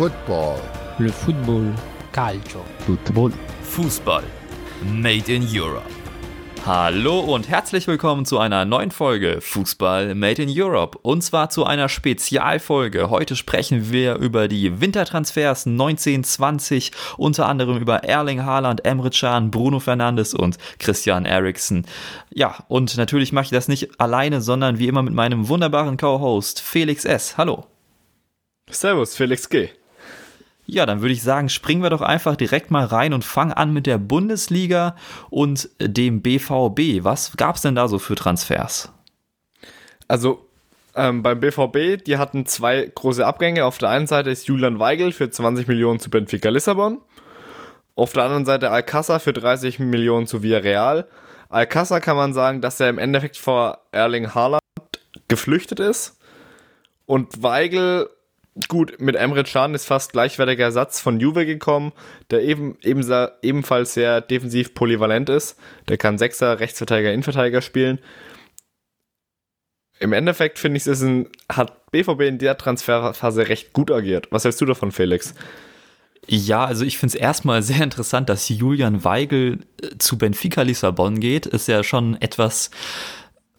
Football. Le football. Calcio. Football. Fußball. Made in Europe. Hallo und herzlich willkommen zu einer neuen Folge Fußball Made in Europe. Und zwar zu einer Spezialfolge. Heute sprechen wir über die Wintertransfers 1920, unter anderem über Erling Haaland, Emre Can, Bruno Fernandes und Christian Eriksen. Ja, und natürlich mache ich das nicht alleine, sondern wie immer mit meinem wunderbaren Co-Host Felix S. Hallo. Servus, Felix G. Ja, dann würde ich sagen, springen wir doch einfach direkt mal rein und fangen an mit der Bundesliga und dem BVB. Was gab es denn da so für Transfers? Also ähm, beim BVB, die hatten zwei große Abgänge. Auf der einen Seite ist Julian Weigel für 20 Millionen zu Benfica Lissabon. Auf der anderen Seite Alcázar für 30 Millionen zu Villarreal. Alcázar kann man sagen, dass er im Endeffekt vor Erling Haaland geflüchtet ist. Und Weigel gut, mit Emre Can ist fast gleichwertiger Ersatz von Juve gekommen, der eben, eben, ebenfalls sehr defensiv polyvalent ist. Der kann Sechser, Rechtsverteidiger, Innenverteidiger spielen. Im Endeffekt finde ich, es ein, hat BVB in der Transferphase recht gut agiert. Was hältst du davon, Felix? Ja, also ich finde es erstmal sehr interessant, dass Julian Weigel äh, zu Benfica Lissabon geht. Ist ja schon etwas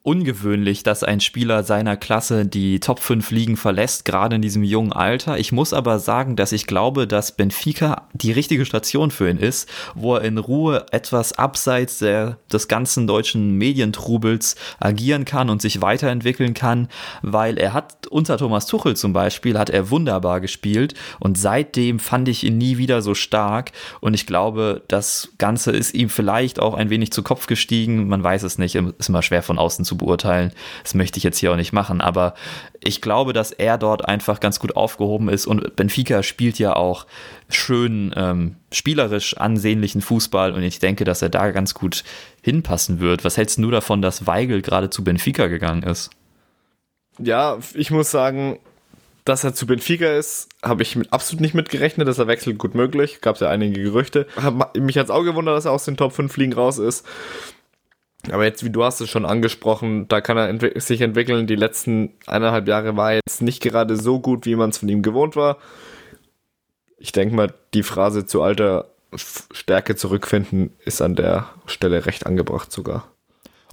ungewöhnlich, dass ein Spieler seiner Klasse die Top 5 Ligen verlässt, gerade in diesem jungen Alter. Ich muss aber sagen, dass ich glaube, dass Benfica die richtige Station für ihn ist, wo er in Ruhe etwas abseits der, des ganzen deutschen Medientrubels agieren kann und sich weiterentwickeln kann, weil er hat unter Thomas Tuchel zum Beispiel, hat er wunderbar gespielt und seitdem fand ich ihn nie wieder so stark und ich glaube, das Ganze ist ihm vielleicht auch ein wenig zu Kopf gestiegen. Man weiß es nicht, ist immer schwer von außen zu zu beurteilen. Das möchte ich jetzt hier auch nicht machen, aber ich glaube, dass er dort einfach ganz gut aufgehoben ist und Benfica spielt ja auch schön ähm, spielerisch ansehnlichen Fußball und ich denke, dass er da ganz gut hinpassen wird. Was hältst du davon, dass Weigel gerade zu Benfica gegangen ist? Ja, ich muss sagen, dass er zu Benfica ist, habe ich mit, absolut nicht mitgerechnet, dass er wechselt, gut möglich. Gab es ja einige Gerüchte. Hab, mich hat es auch gewundert, dass er aus den Top 5 Ligen raus ist. Aber jetzt, wie du hast es schon angesprochen, da kann er entwick sich entwickeln. Die letzten eineinhalb Jahre war jetzt nicht gerade so gut, wie man es von ihm gewohnt war. Ich denke mal, die Phrase zu alter Stärke zurückfinden ist an der Stelle recht angebracht sogar.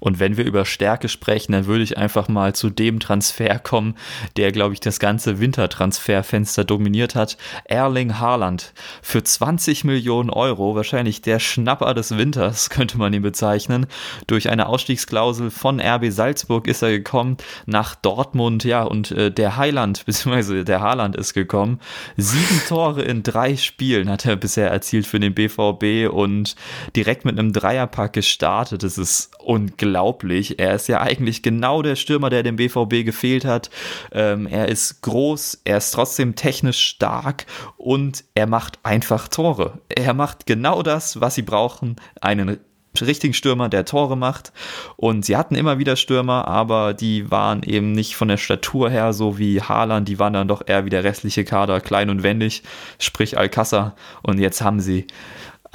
Und wenn wir über Stärke sprechen, dann würde ich einfach mal zu dem Transfer kommen, der, glaube ich, das ganze Wintertransferfenster dominiert hat. Erling Haaland für 20 Millionen Euro, wahrscheinlich der Schnapper des Winters, könnte man ihn bezeichnen. Durch eine Ausstiegsklausel von RB Salzburg ist er gekommen nach Dortmund, ja, und äh, der Heiland, beziehungsweise der Haaland ist gekommen. Sieben Tore in drei Spielen hat er bisher erzielt für den BVB und direkt mit einem Dreierpack gestartet. Das ist unglaublich unglaublich. Er ist ja eigentlich genau der Stürmer, der dem BVB gefehlt hat. Ähm, er ist groß, er ist trotzdem technisch stark und er macht einfach Tore. Er macht genau das, was sie brauchen. Einen richtigen Stürmer, der Tore macht. Und sie hatten immer wieder Stürmer, aber die waren eben nicht von der Statur her so wie Haaland. Die waren dann doch eher wie der restliche Kader, klein und wendig, sprich Alcázar. Und jetzt haben sie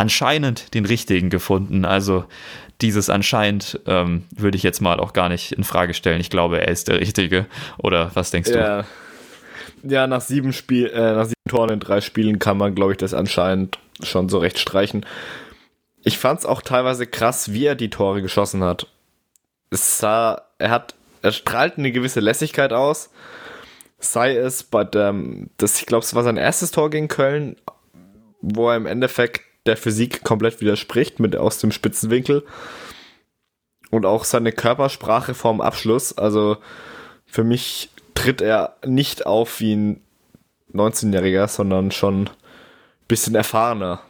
anscheinend den richtigen gefunden. Also dieses anscheinend ähm, würde ich jetzt mal auch gar nicht in Frage stellen. Ich glaube, er ist der Richtige. Oder was denkst ja. du? Ja, nach sieben Spiel, äh, nach sieben Toren in drei Spielen kann man, glaube ich, das anscheinend schon so recht streichen. Ich fand es auch teilweise krass, wie er die Tore geschossen hat. Es sah, er hat, er strahlt eine gewisse Lässigkeit aus. Sei es bei dem, das, ich glaube, es war sein erstes Tor gegen Köln, wo er im Endeffekt der Physik komplett widerspricht mit aus dem Spitzenwinkel. Und auch seine Körpersprache vorm Abschluss. Also für mich tritt er nicht auf wie ein 19-Jähriger, sondern schon ein bisschen erfahrener.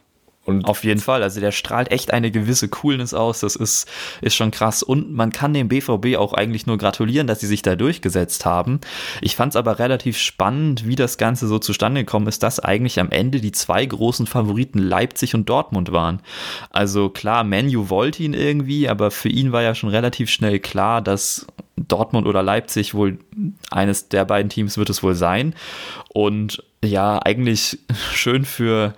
Und Auf jeden Fall, also der strahlt echt eine gewisse Coolness aus, das ist, ist schon krass. Und man kann dem BVB auch eigentlich nur gratulieren, dass sie sich da durchgesetzt haben. Ich fand es aber relativ spannend, wie das Ganze so zustande gekommen ist, dass eigentlich am Ende die zwei großen Favoriten Leipzig und Dortmund waren. Also klar, Menu wollte ihn irgendwie, aber für ihn war ja schon relativ schnell klar, dass Dortmund oder Leipzig wohl eines der beiden Teams wird es wohl sein. Und ja, eigentlich schön für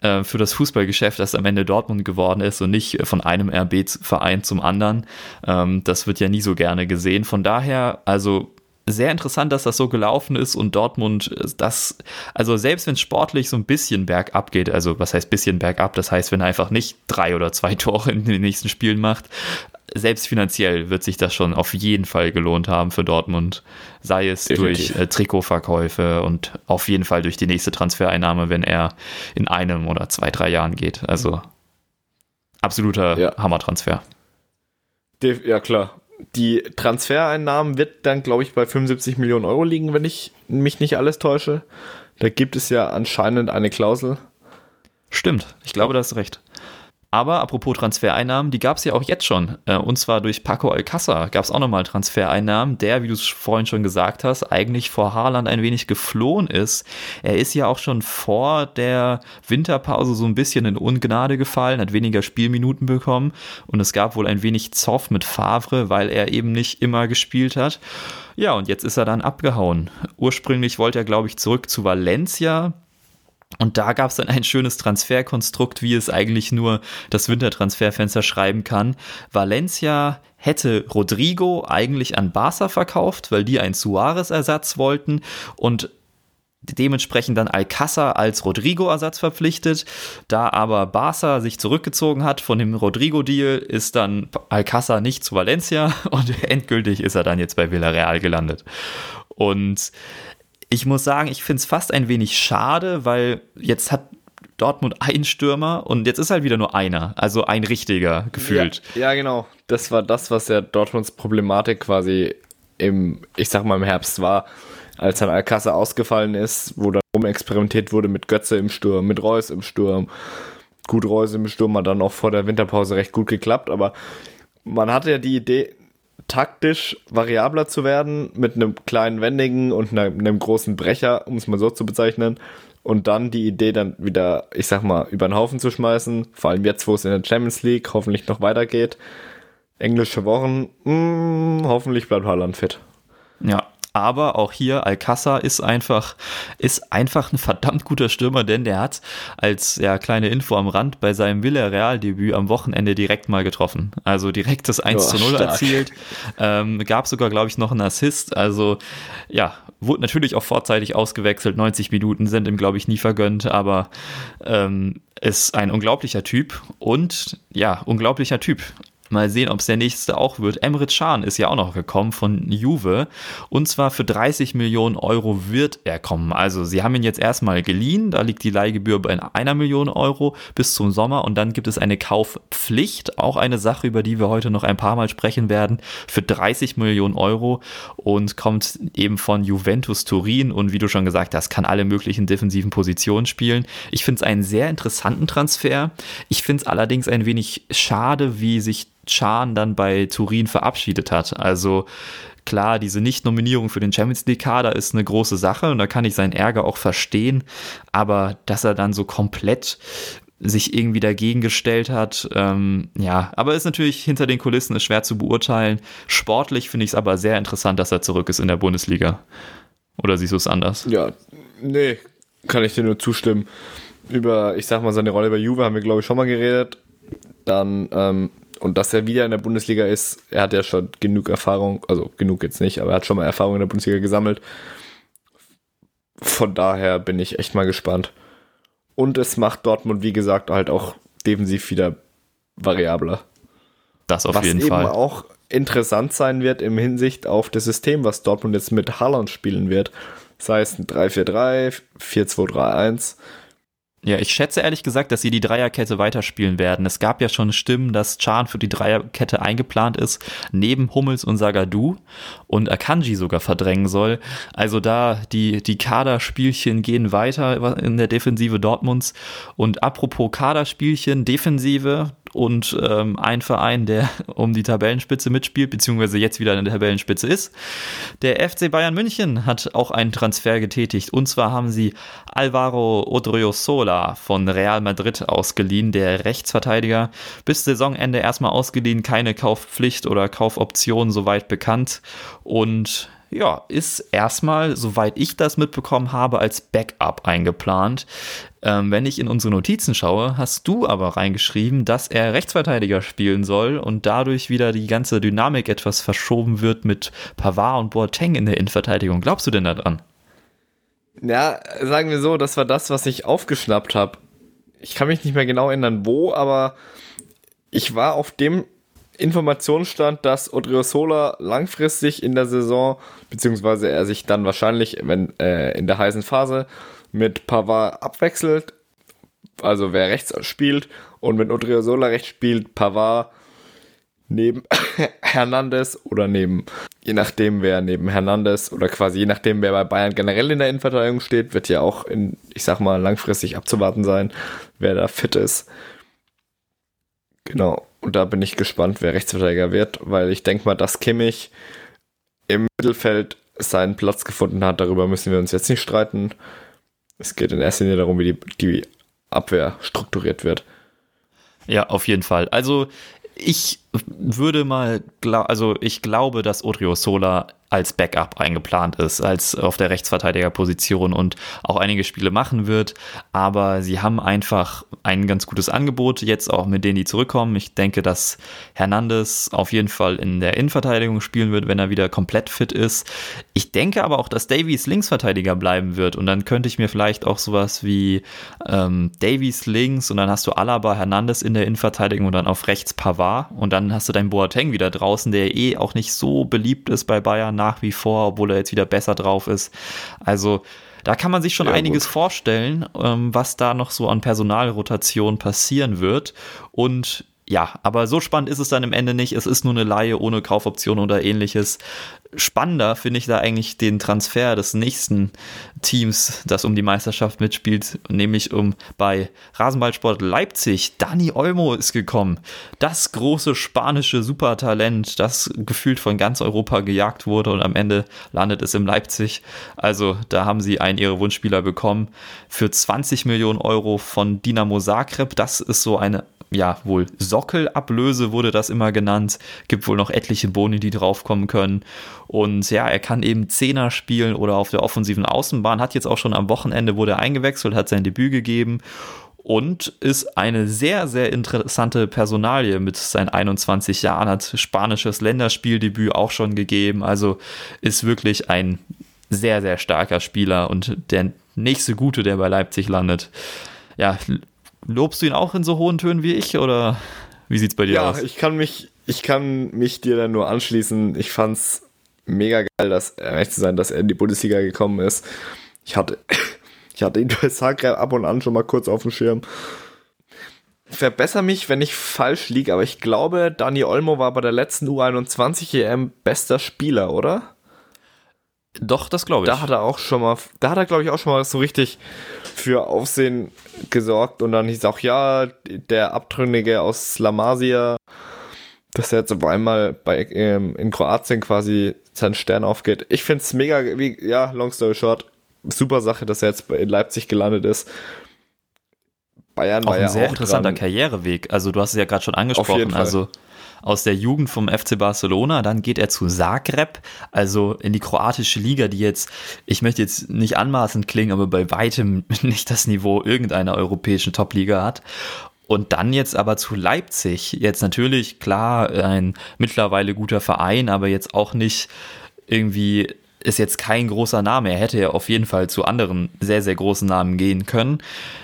äh, für das Fußballgeschäft, das am Ende Dortmund geworden ist und nicht von einem RB-Verein zum anderen. Ähm, das wird ja nie so gerne gesehen. Von daher, also sehr interessant, dass das so gelaufen ist und Dortmund das, also selbst wenn es sportlich so ein bisschen bergab geht, also was heißt bisschen bergab, das heißt, wenn er einfach nicht drei oder zwei Tore in den nächsten Spielen macht, selbst finanziell wird sich das schon auf jeden Fall gelohnt haben für Dortmund, sei es Definitiv. durch äh, Trikotverkäufe und auf jeden Fall durch die nächste Transfereinnahme, wenn er in einem oder zwei, drei Jahren geht. Also absoluter ja. Hammertransfer. Ja, klar die Transfereinnahmen wird dann, glaube ich, bei 75 Millionen Euro liegen, wenn ich mich nicht alles täusche. Da gibt es ja anscheinend eine Klausel. Stimmt, ich glaube, da hast recht. Aber apropos Transfereinnahmen, die gab es ja auch jetzt schon. Äh, und zwar durch Paco Alcázar gab es auch nochmal Transfereinnahmen, der, wie du es vorhin schon gesagt hast, eigentlich vor Haaland ein wenig geflohen ist. Er ist ja auch schon vor der Winterpause so ein bisschen in Ungnade gefallen, hat weniger Spielminuten bekommen und es gab wohl ein wenig Zoff mit Favre, weil er eben nicht immer gespielt hat. Ja, und jetzt ist er dann abgehauen. Ursprünglich wollte er, glaube ich, zurück zu Valencia und da gab es dann ein schönes Transferkonstrukt, wie es eigentlich nur das Wintertransferfenster schreiben kann. Valencia hätte Rodrigo eigentlich an Barca verkauft, weil die einen Suarez-Ersatz wollten und dementsprechend dann Alcázar als Rodrigo-Ersatz verpflichtet. Da aber Barca sich zurückgezogen hat von dem Rodrigo-Deal, ist dann Alcázar nicht zu Valencia und endgültig ist er dann jetzt bei Villarreal gelandet. Und ich muss sagen, ich finde es fast ein wenig schade, weil jetzt hat Dortmund einen Stürmer und jetzt ist halt wieder nur einer, also ein richtiger gefühlt. Ja, ja, genau. Das war das, was ja Dortmunds Problematik quasi im, ich sag mal, im Herbst war, als dann Alcázar ausgefallen ist, wo dann rumexperimentiert wurde mit Götze im Sturm, mit Reus im Sturm. Gut, Reus im Sturm hat dann auch vor der Winterpause recht gut geklappt, aber man hatte ja die Idee, taktisch variabler zu werden mit einem kleinen Wendigen und einem, einem großen Brecher, um es mal so zu bezeichnen. Und dann die Idee dann wieder, ich sag mal, über den Haufen zu schmeißen. Vor allem jetzt, wo es in der Champions League hoffentlich noch weitergeht. Englische Wochen, mh, hm, hoffentlich bleibt Haaland fit. Ja, aber auch hier Alcázar ist einfach, ist einfach ein verdammt guter Stürmer, denn der hat als ja, kleine Info am Rand bei seinem Villarreal-Debüt am Wochenende direkt mal getroffen. Also direkt das 1 zu 0 stark. erzielt. Ähm, gab sogar, glaube ich, noch einen Assist. Also ja, wurde natürlich auch vorzeitig ausgewechselt. 90 Minuten sind ihm, glaube ich, nie vergönnt, aber ähm, ist ein unglaublicher Typ und ja, unglaublicher Typ. Mal sehen, ob es der nächste auch wird. Emre Can ist ja auch noch gekommen von Juve. Und zwar für 30 Millionen Euro wird er kommen. Also sie haben ihn jetzt erstmal geliehen. Da liegt die Leihgebühr bei einer Million Euro bis zum Sommer. Und dann gibt es eine Kaufpflicht. Auch eine Sache, über die wir heute noch ein paar Mal sprechen werden. Für 30 Millionen Euro. Und kommt eben von Juventus Turin. Und wie du schon gesagt hast, kann alle möglichen defensiven Positionen spielen. Ich finde es einen sehr interessanten Transfer. Ich finde es allerdings ein wenig schade, wie sich Chan dann bei Turin verabschiedet hat. Also klar, diese Nicht-Nominierung für den Champions League-Kader ist eine große Sache und da kann ich seinen Ärger auch verstehen, aber dass er dann so komplett sich irgendwie dagegen gestellt hat. Ähm, ja, aber ist natürlich hinter den Kulissen ist schwer zu beurteilen. Sportlich finde ich es aber sehr interessant, dass er zurück ist in der Bundesliga. Oder siehst du es anders? Ja, nee, kann ich dir nur zustimmen. Über, ich sag mal, seine Rolle bei Juve haben wir, glaube ich, schon mal geredet. Dann ähm, und dass er wieder in der Bundesliga ist, er hat ja schon genug Erfahrung, also genug jetzt nicht, aber er hat schon mal Erfahrung in der Bundesliga gesammelt. Von daher bin ich echt mal gespannt. Und es macht Dortmund, wie gesagt, halt auch defensiv wieder variabler. Das auf was jeden Fall. Was eben auch interessant sein wird im Hinsicht auf das System, was Dortmund jetzt mit Haaland spielen wird. Sei es ein 3-4-3, 4-2-3-1 ja, ich schätze ehrlich gesagt, dass sie die Dreierkette weiterspielen werden. Es gab ja schon Stimmen, dass Chan für die Dreierkette eingeplant ist, neben Hummels und Sagadu und Akanji sogar verdrängen soll. Also da die, die Kaderspielchen gehen weiter in der Defensive Dortmunds. Und apropos Kaderspielchen, Defensive, und ähm, ein Verein, der um die Tabellenspitze mitspielt, beziehungsweise jetzt wieder in der Tabellenspitze ist. Der FC Bayern München hat auch einen Transfer getätigt. Und zwar haben sie Alvaro Odriozola von Real Madrid ausgeliehen, der Rechtsverteidiger. Bis Saisonende erstmal ausgeliehen, keine Kaufpflicht oder Kaufoption soweit bekannt. Und ja, ist erstmal, soweit ich das mitbekommen habe, als Backup eingeplant. Ähm, wenn ich in unsere Notizen schaue, hast du aber reingeschrieben, dass er Rechtsverteidiger spielen soll und dadurch wieder die ganze Dynamik etwas verschoben wird mit Pavard und Boateng in der Innenverteidigung. Glaubst du denn daran? Ja, sagen wir so, das war das, was ich aufgeschnappt habe. Ich kann mich nicht mehr genau erinnern, wo, aber ich war auf dem Informationsstand, dass Odriozola langfristig in der Saison, beziehungsweise er sich dann wahrscheinlich, wenn äh, in der heißen Phase mit Pavard abwechselt, also wer rechts spielt und wenn Odriozola rechts spielt, Pavard neben Hernandez oder neben, je nachdem wer neben Hernandez oder quasi je nachdem wer bei Bayern generell in der Innenverteidigung steht, wird ja auch in, ich sag mal, langfristig abzuwarten sein, wer da fit ist. Genau. Und da bin ich gespannt, wer Rechtsverteidiger wird, weil ich denke mal, dass Kimmich im Mittelfeld seinen Platz gefunden hat. Darüber müssen wir uns jetzt nicht streiten. Es geht in erster Linie darum, wie die, die Abwehr strukturiert wird. Ja, auf jeden Fall. Also ich würde mal, also ich glaube, dass Odriozola als Backup eingeplant ist, als auf der Rechtsverteidigerposition und auch einige Spiele machen wird. Aber sie haben einfach ein ganz gutes Angebot, jetzt auch mit denen, die zurückkommen. Ich denke, dass Hernandez auf jeden Fall in der Innenverteidigung spielen wird, wenn er wieder komplett fit ist. Ich denke aber auch, dass Davies Linksverteidiger bleiben wird und dann könnte ich mir vielleicht auch sowas wie ähm, Davies links und dann hast du Alaba, Hernandez in der Innenverteidigung und dann auf rechts Pavard und dann hast du deinen Boateng wieder draußen, der eh auch nicht so beliebt ist bei Bayern nach wie vor, obwohl er jetzt wieder besser drauf ist. Also da kann man sich schon ja, einiges gut. vorstellen, ähm, was da noch so an Personalrotation passieren wird. Und ja, aber so spannend ist es dann im Ende nicht. Es ist nur eine Laie ohne Kaufoption oder ähnliches spannender finde ich da eigentlich den Transfer des nächsten Teams, das um die Meisterschaft mitspielt, nämlich um bei Rasenballsport Leipzig. Dani Olmo ist gekommen. Das große spanische Supertalent, das gefühlt von ganz Europa gejagt wurde und am Ende landet es in Leipzig. Also da haben sie einen ihrer Wunschspieler bekommen für 20 Millionen Euro von Dinamo Zagreb. Das ist so eine ja, wohl Sockelablöse wurde das immer genannt. Gibt wohl noch etliche Boni, die draufkommen können. Und ja, er kann eben Zehner spielen oder auf der offensiven Außenbahn. Hat jetzt auch schon am Wochenende wurde er eingewechselt, hat sein Debüt gegeben und ist eine sehr, sehr interessante Personalie mit seinen 21 Jahren, hat spanisches Länderspieldebüt auch schon gegeben, also ist wirklich ein sehr, sehr starker Spieler und der nächste Gute, der bei Leipzig landet. Ja, Lobst du ihn auch in so hohen Tönen wie ich oder wie sieht's bei dir ja, aus? Ja, ich kann mich, ich kann mich dir dann nur anschließen. Ich fand's mega geil, dass recht zu sein, dass er in die Bundesliga gekommen ist. Ich hatte, ich hatte ihn bei Zagreb ab und an schon mal kurz auf dem Schirm. Ich verbessere mich, wenn ich falsch liege, aber ich glaube, Dani Olmo war bei der letzten U21 EM bester Spieler, oder? Doch, das glaube ich. Da hat er auch schon mal, da hat er glaube ich auch schon mal so richtig für Aufsehen gesorgt und dann hieß auch, ja, der Abtrünnige aus La Masia, dass er jetzt auf einmal bei, ähm, in Kroatien quasi seinen Stern aufgeht. Ich finde es mega, wie, ja, long story short, super Sache, dass er jetzt in Leipzig gelandet ist. Bayern auch war ein ja sehr auch interessanter dran. Karriereweg. Also du hast es ja gerade schon angesprochen. Also aus der Jugend vom FC Barcelona, dann geht er zu Zagreb, also in die kroatische Liga, die jetzt, ich möchte jetzt nicht anmaßend klingen, aber bei weitem nicht das Niveau irgendeiner europäischen Top-Liga hat. Und dann jetzt aber zu Leipzig. Jetzt natürlich, klar, ein mittlerweile guter Verein, aber jetzt auch nicht irgendwie ist jetzt kein großer Name. Er hätte ja auf jeden Fall zu anderen sehr, sehr großen Namen gehen können.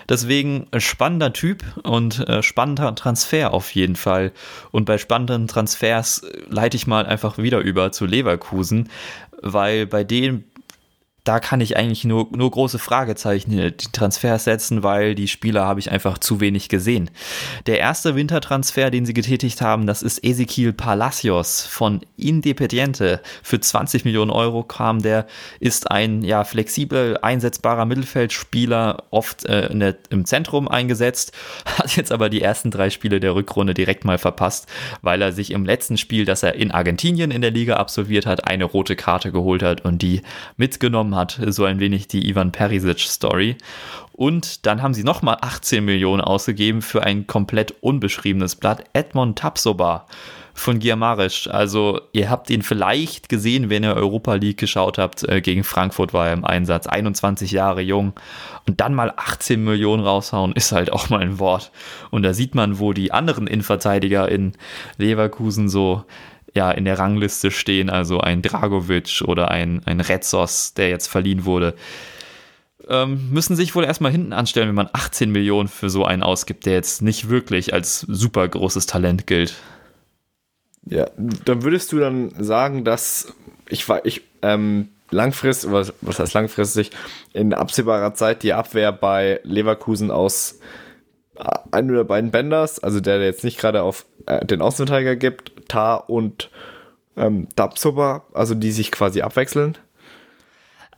Deswegen spannender Typ und äh, spannender Transfer auf jeden Fall. Und bei spannenden Transfers leite ich mal einfach wieder über zu Leverkusen, weil bei denen da kann ich eigentlich nur, nur große Fragezeichen in die Transfers setzen, weil die Spieler habe ich einfach zu wenig gesehen. Der erste Wintertransfer, den sie getätigt haben, das ist Ezequiel Palacios von Independiente. Für 20 Millionen Euro kam der, ist ein ja, flexibel einsetzbarer Mittelfeldspieler, oft äh, der, im Zentrum eingesetzt, hat jetzt aber die ersten drei Spiele der Rückrunde direkt mal verpasst, weil er sich im letzten Spiel, das er in Argentinien in der Liga absolviert hat, eine rote Karte geholt hat und die mitgenommen hat, so ein wenig die Ivan Perisic-Story. Und dann haben sie nochmal 18 Millionen ausgegeben für ein komplett unbeschriebenes Blatt. Edmond Tapsoba von Giamarisch. Also ihr habt ihn vielleicht gesehen, wenn ihr Europa League geschaut habt. Äh, gegen Frankfurt war er im Einsatz. 21 Jahre jung. Und dann mal 18 Millionen raushauen, ist halt auch mal ein Wort. Und da sieht man, wo die anderen Innenverteidiger in Leverkusen so ja, in der Rangliste stehen. Also ein Dragovic oder ein, ein Retzos, der jetzt verliehen wurde ähm, müssen sich wohl erstmal hinten anstellen, wenn man 18 Millionen für so einen ausgibt, der jetzt nicht wirklich als super großes Talent gilt. Ja, dann würdest du dann sagen, dass ich war, ich, ähm, langfristig, was, was heißt langfristig, in absehbarer Zeit die Abwehr bei Leverkusen aus einem oder beiden Benders, also der, der jetzt nicht gerade auf äh, den Außenverteidiger gibt, Tar und ähm, Dabsoba, also die sich quasi abwechseln.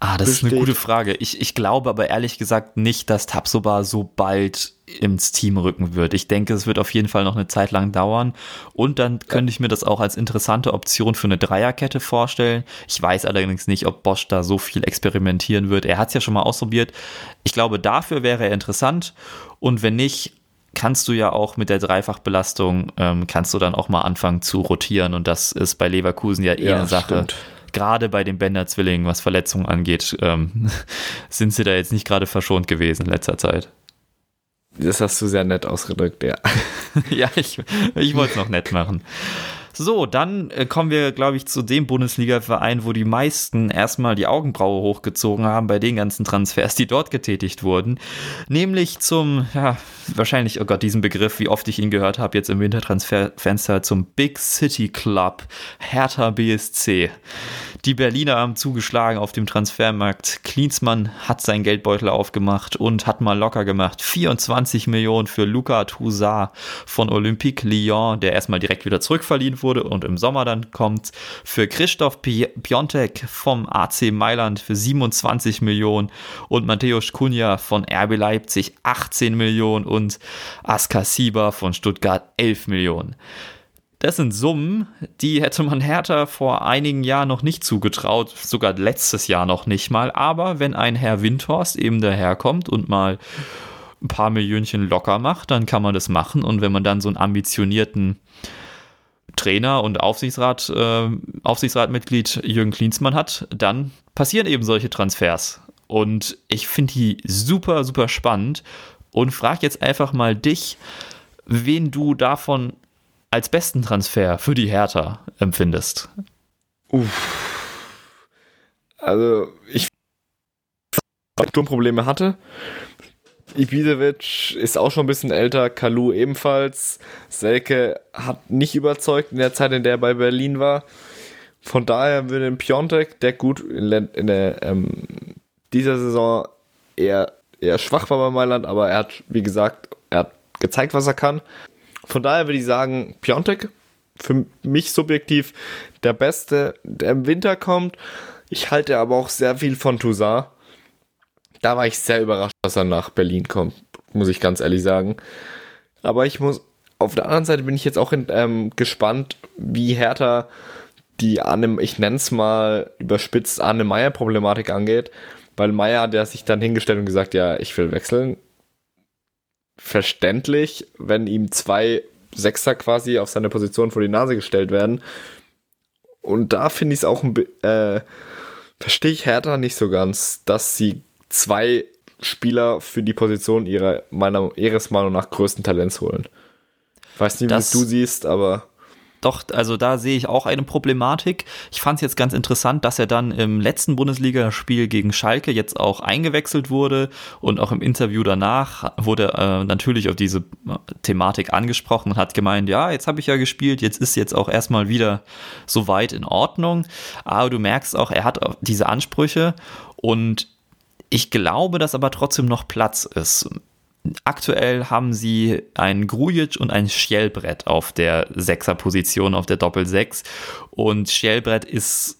Ah, das besteht. ist eine gute Frage. Ich, ich glaube aber ehrlich gesagt nicht, dass Tapsoba so bald ins Team rücken wird. Ich denke, es wird auf jeden Fall noch eine Zeit lang dauern. Und dann könnte ich mir das auch als interessante Option für eine Dreierkette vorstellen. Ich weiß allerdings nicht, ob Bosch da so viel experimentieren wird. Er hat es ja schon mal ausprobiert. Ich glaube, dafür wäre er interessant. Und wenn nicht, kannst du ja auch mit der Dreifachbelastung, ähm, kannst du dann auch mal anfangen zu rotieren. Und das ist bei Leverkusen ja eh ja, eine Sache. Stimmt gerade bei den Bender-Zwillingen, was Verletzungen angeht, ähm, sind sie da jetzt nicht gerade verschont gewesen in letzter Zeit. Das hast du sehr nett ausgedrückt, ja. ja, ich, ich wollte es noch nett machen. So, dann äh, kommen wir, glaube ich, zu dem Bundesliga-Verein, wo die meisten erstmal die Augenbraue hochgezogen haben bei den ganzen Transfers, die dort getätigt wurden. Nämlich zum, ja, wahrscheinlich, oh Gott, diesen Begriff, wie oft ich ihn gehört habe, jetzt im Wintertransferfenster, zum Big City Club, Hertha BSC. Die Berliner haben zugeschlagen auf dem Transfermarkt. Klinsmann hat seinen Geldbeutel aufgemacht und hat mal locker gemacht. 24 Millionen für Luca Toussaint von Olympique Lyon, der erstmal direkt wieder zurückverliehen wurde und im Sommer dann kommt. Für Christoph Piontek vom AC Mailand für 27 Millionen und Mateusz Kunja von RB Leipzig 18 Millionen und Aska Sieber von Stuttgart 11 Millionen. Das sind Summen, die hätte man Hertha vor einigen Jahren noch nicht zugetraut, sogar letztes Jahr noch nicht mal. Aber wenn ein Herr Windhorst eben daherkommt und mal ein paar Millionchen locker macht, dann kann man das machen. Und wenn man dann so einen ambitionierten Trainer und Aufsichtsrat, äh, Aufsichtsratmitglied Jürgen Klinsmann hat, dann passieren eben solche Transfers. Und ich finde die super, super spannend und frage jetzt einfach mal dich, wen du davon als besten Transfer für die Hertha empfindest? Uff. Also, ich Sturmprobleme hatte. Ibisevic ist auch schon ein bisschen älter, Kalu ebenfalls. Selke hat nicht überzeugt in der Zeit, in der er bei Berlin war. Von daher würde ein Piontek, der gut in, der, ähm, dieser Saison eher, eher schwach war bei Mailand, aber er hat, wie gesagt, er hat gezeigt, was er kann. Von daher würde ich sagen, Piontek, für mich subjektiv der Beste, der im Winter kommt. Ich halte aber auch sehr viel von Toussaint. Da war ich sehr überrascht, dass er nach Berlin kommt, muss ich ganz ehrlich sagen. Aber ich muss, auf der anderen Seite bin ich jetzt auch in, ähm, gespannt, wie Hertha die Anne, ich nenne es mal überspitzt, Arne Meyer-Problematik angeht. Weil Meyer, der sich dann hingestellt und gesagt, ja, ich will wechseln, verständlich, wenn ihm zwei Sechser quasi auf seine Position vor die Nase gestellt werden. Und da finde ich es auch ein äh, verstehe ich Hertha nicht so ganz, dass sie zwei Spieler für die Position ihrer, meiner, ihres Meinung nach größten Talents holen. Weiß nicht, wie du siehst, aber doch, also da sehe ich auch eine Problematik. Ich fand es jetzt ganz interessant, dass er dann im letzten Bundesligaspiel gegen Schalke jetzt auch eingewechselt wurde und auch im Interview danach wurde äh, natürlich auf diese äh, Thematik angesprochen und hat gemeint, ja, jetzt habe ich ja gespielt, jetzt ist jetzt auch erstmal wieder soweit in Ordnung. Aber du merkst auch, er hat diese Ansprüche und ich glaube, dass aber trotzdem noch Platz ist. Aktuell haben sie ein Grujic und ein Schjellbrett auf der Sechser-Position, auf der Doppel-6. Und Schjellbrett ist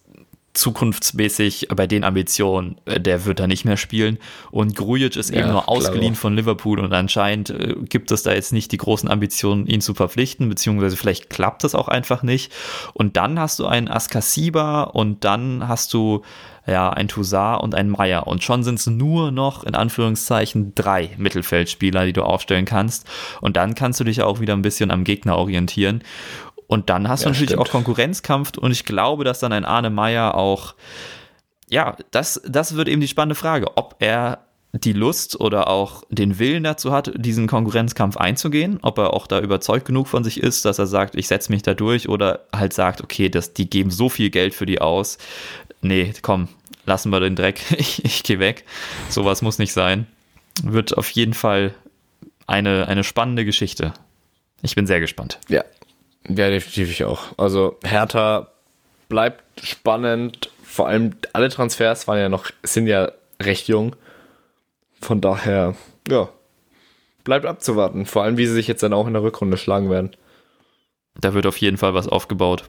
zukunftsmäßig bei den Ambitionen, äh, der wird da nicht mehr spielen. Und Grujic ist ja, eben nur ausgeliehen von Liverpool und anscheinend äh, gibt es da jetzt nicht die großen Ambitionen, ihn zu verpflichten, beziehungsweise vielleicht klappt das auch einfach nicht. Und dann hast du einen Askasiba und dann hast du ja, ein Toussaint und ein Meier. Und schon sind es nur noch in Anführungszeichen drei Mittelfeldspieler, die du aufstellen kannst. Und dann kannst du dich auch wieder ein bisschen am Gegner orientieren. Und dann hast ja, du natürlich stimmt. auch Konkurrenzkampf und ich glaube, dass dann ein Arne Meyer auch, ja, das, das wird eben die spannende Frage, ob er die Lust oder auch den Willen dazu hat, diesen Konkurrenzkampf einzugehen, ob er auch da überzeugt genug von sich ist, dass er sagt, ich setze mich da durch oder halt sagt, okay, das, die geben so viel Geld für die aus. Nee, komm, lassen wir den Dreck, ich, ich gehe weg. Sowas muss nicht sein. Wird auf jeden Fall eine, eine spannende Geschichte. Ich bin sehr gespannt. Ja, ja, definitiv ich auch. Also Hertha bleibt spannend. Vor allem alle Transfers waren ja noch, sind ja recht jung. Von daher, ja, bleibt abzuwarten. Vor allem, wie sie sich jetzt dann auch in der Rückrunde schlagen werden. Da wird auf jeden Fall was aufgebaut.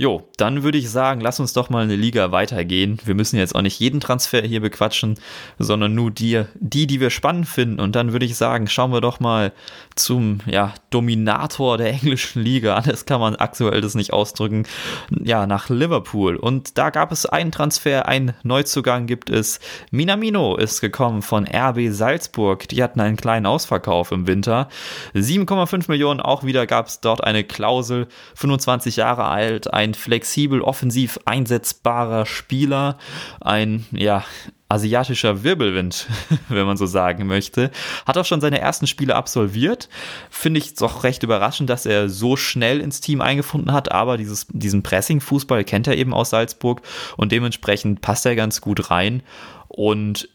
Jo, dann würde ich sagen, lass uns doch mal eine Liga weitergehen. Wir müssen jetzt auch nicht jeden Transfer hier bequatschen, sondern nur die, die, die wir spannend finden. Und dann würde ich sagen, schauen wir doch mal zum ja, Dominator der englischen Liga. Anders kann man aktuell das nicht ausdrücken. Ja, nach Liverpool. Und da gab es einen Transfer, einen Neuzugang gibt es. Minamino ist gekommen von RB Salzburg. Die hatten einen kleinen Ausverkauf im Winter. 7,5 Millionen auch wieder gab es dort eine Klausel. 25 Jahre alt, ein ein flexibel offensiv einsetzbarer Spieler, ein ja asiatischer Wirbelwind, wenn man so sagen möchte. Hat auch schon seine ersten Spiele absolviert. Finde ich doch recht überraschend, dass er so schnell ins Team eingefunden hat, aber dieses, diesen Pressing-Fußball kennt er eben aus Salzburg und dementsprechend passt er ganz gut rein. Und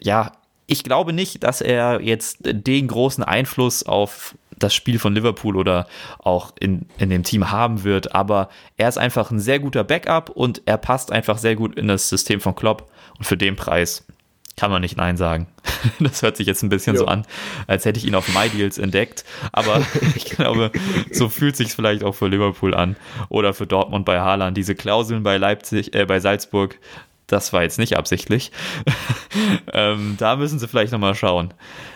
ja, ich glaube nicht, dass er jetzt den großen Einfluss auf das Spiel von Liverpool oder auch in, in dem Team haben wird, aber er ist einfach ein sehr guter Backup und er passt einfach sehr gut in das System von Klopp und für den Preis kann man nicht Nein sagen. Das hört sich jetzt ein bisschen jo. so an, als hätte ich ihn auf MyDeals entdeckt, aber ich glaube, so fühlt sich vielleicht auch für Liverpool an oder für Dortmund bei Haaland. Diese Klauseln bei Leipzig, äh, bei Salzburg, das war jetzt nicht absichtlich. ähm, da müssen sie vielleicht nochmal schauen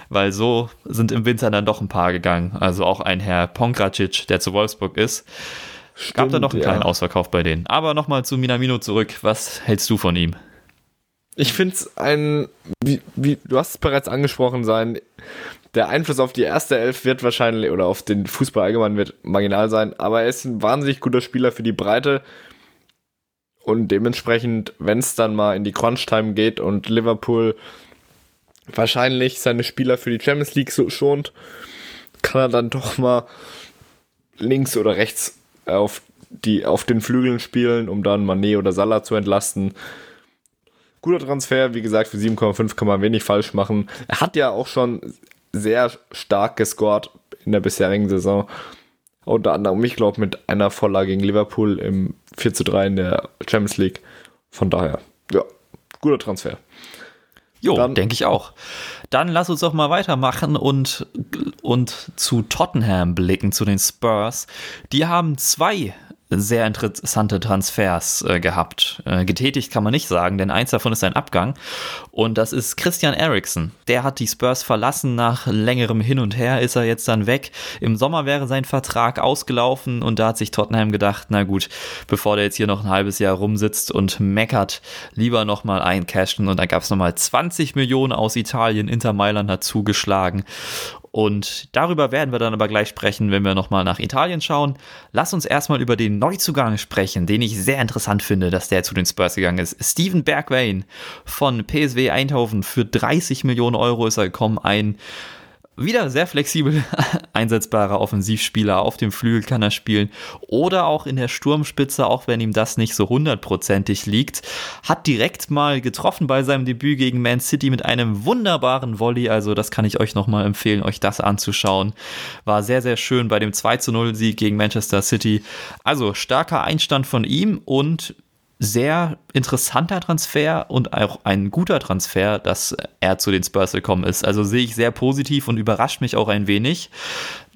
weil so sind im Winter dann doch ein paar gegangen. Also auch ein Herr Pongracic, der zu Wolfsburg ist. Stimmt, Gab da noch einen ja. kleinen Ausverkauf bei denen. Aber nochmal zu Minamino zurück. Was hältst du von ihm? Ich finde es ein, wie, wie, du hast es bereits angesprochen, sein, der Einfluss auf die erste Elf wird wahrscheinlich, oder auf den Fußball allgemein wird marginal sein, aber er ist ein wahnsinnig guter Spieler für die Breite. Und dementsprechend, wenn es dann mal in die Crunch-Time geht und Liverpool wahrscheinlich seine Spieler für die Champions League so schont, kann er dann doch mal links oder rechts auf, die, auf den Flügeln spielen, um dann Manet oder Salah zu entlasten. Guter Transfer, wie gesagt, für 7,5 kann man wenig falsch machen. Er hat ja auch schon sehr stark gescored in der bisherigen Saison. Unter anderem, ich glaube, mit einer Vorlage gegen Liverpool im 4 zu 3 in der Champions League. Von daher, ja, guter Transfer. Jo, denke ich auch. Dann lass uns doch mal weitermachen und, und zu Tottenham blicken, zu den Spurs. Die haben zwei sehr interessante Transfers äh, gehabt. Äh, getätigt kann man nicht sagen, denn eins davon ist ein Abgang. Und das ist Christian Eriksen. Der hat die Spurs verlassen. Nach längerem Hin und Her ist er jetzt dann weg. Im Sommer wäre sein Vertrag ausgelaufen und da hat sich Tottenham gedacht, na gut, bevor der jetzt hier noch ein halbes Jahr rumsitzt und meckert, lieber nochmal eincashen. Und dann gab es nochmal 20 Millionen aus Italien. Inter Mailand hat zugeschlagen. Und darüber werden wir dann aber gleich sprechen, wenn wir nochmal nach Italien schauen. Lass uns erstmal über den Neuzugang sprechen, den ich sehr interessant finde, dass der zu den Spurs gegangen ist. Steven Bergwijn von PSW Eindhoven für 30 Millionen Euro ist er gekommen. Ein wieder sehr flexibel einsetzbarer Offensivspieler. Auf dem Flügel kann er spielen oder auch in der Sturmspitze, auch wenn ihm das nicht so hundertprozentig liegt. Hat direkt mal getroffen bei seinem Debüt gegen Man City mit einem wunderbaren Volley. Also das kann ich euch nochmal empfehlen, euch das anzuschauen. War sehr, sehr schön bei dem 2 zu 0 Sieg gegen Manchester City. Also starker Einstand von ihm und sehr interessanter Transfer und auch ein guter Transfer, dass er zu den Spurs gekommen ist. Also sehe ich sehr positiv und überrascht mich auch ein wenig,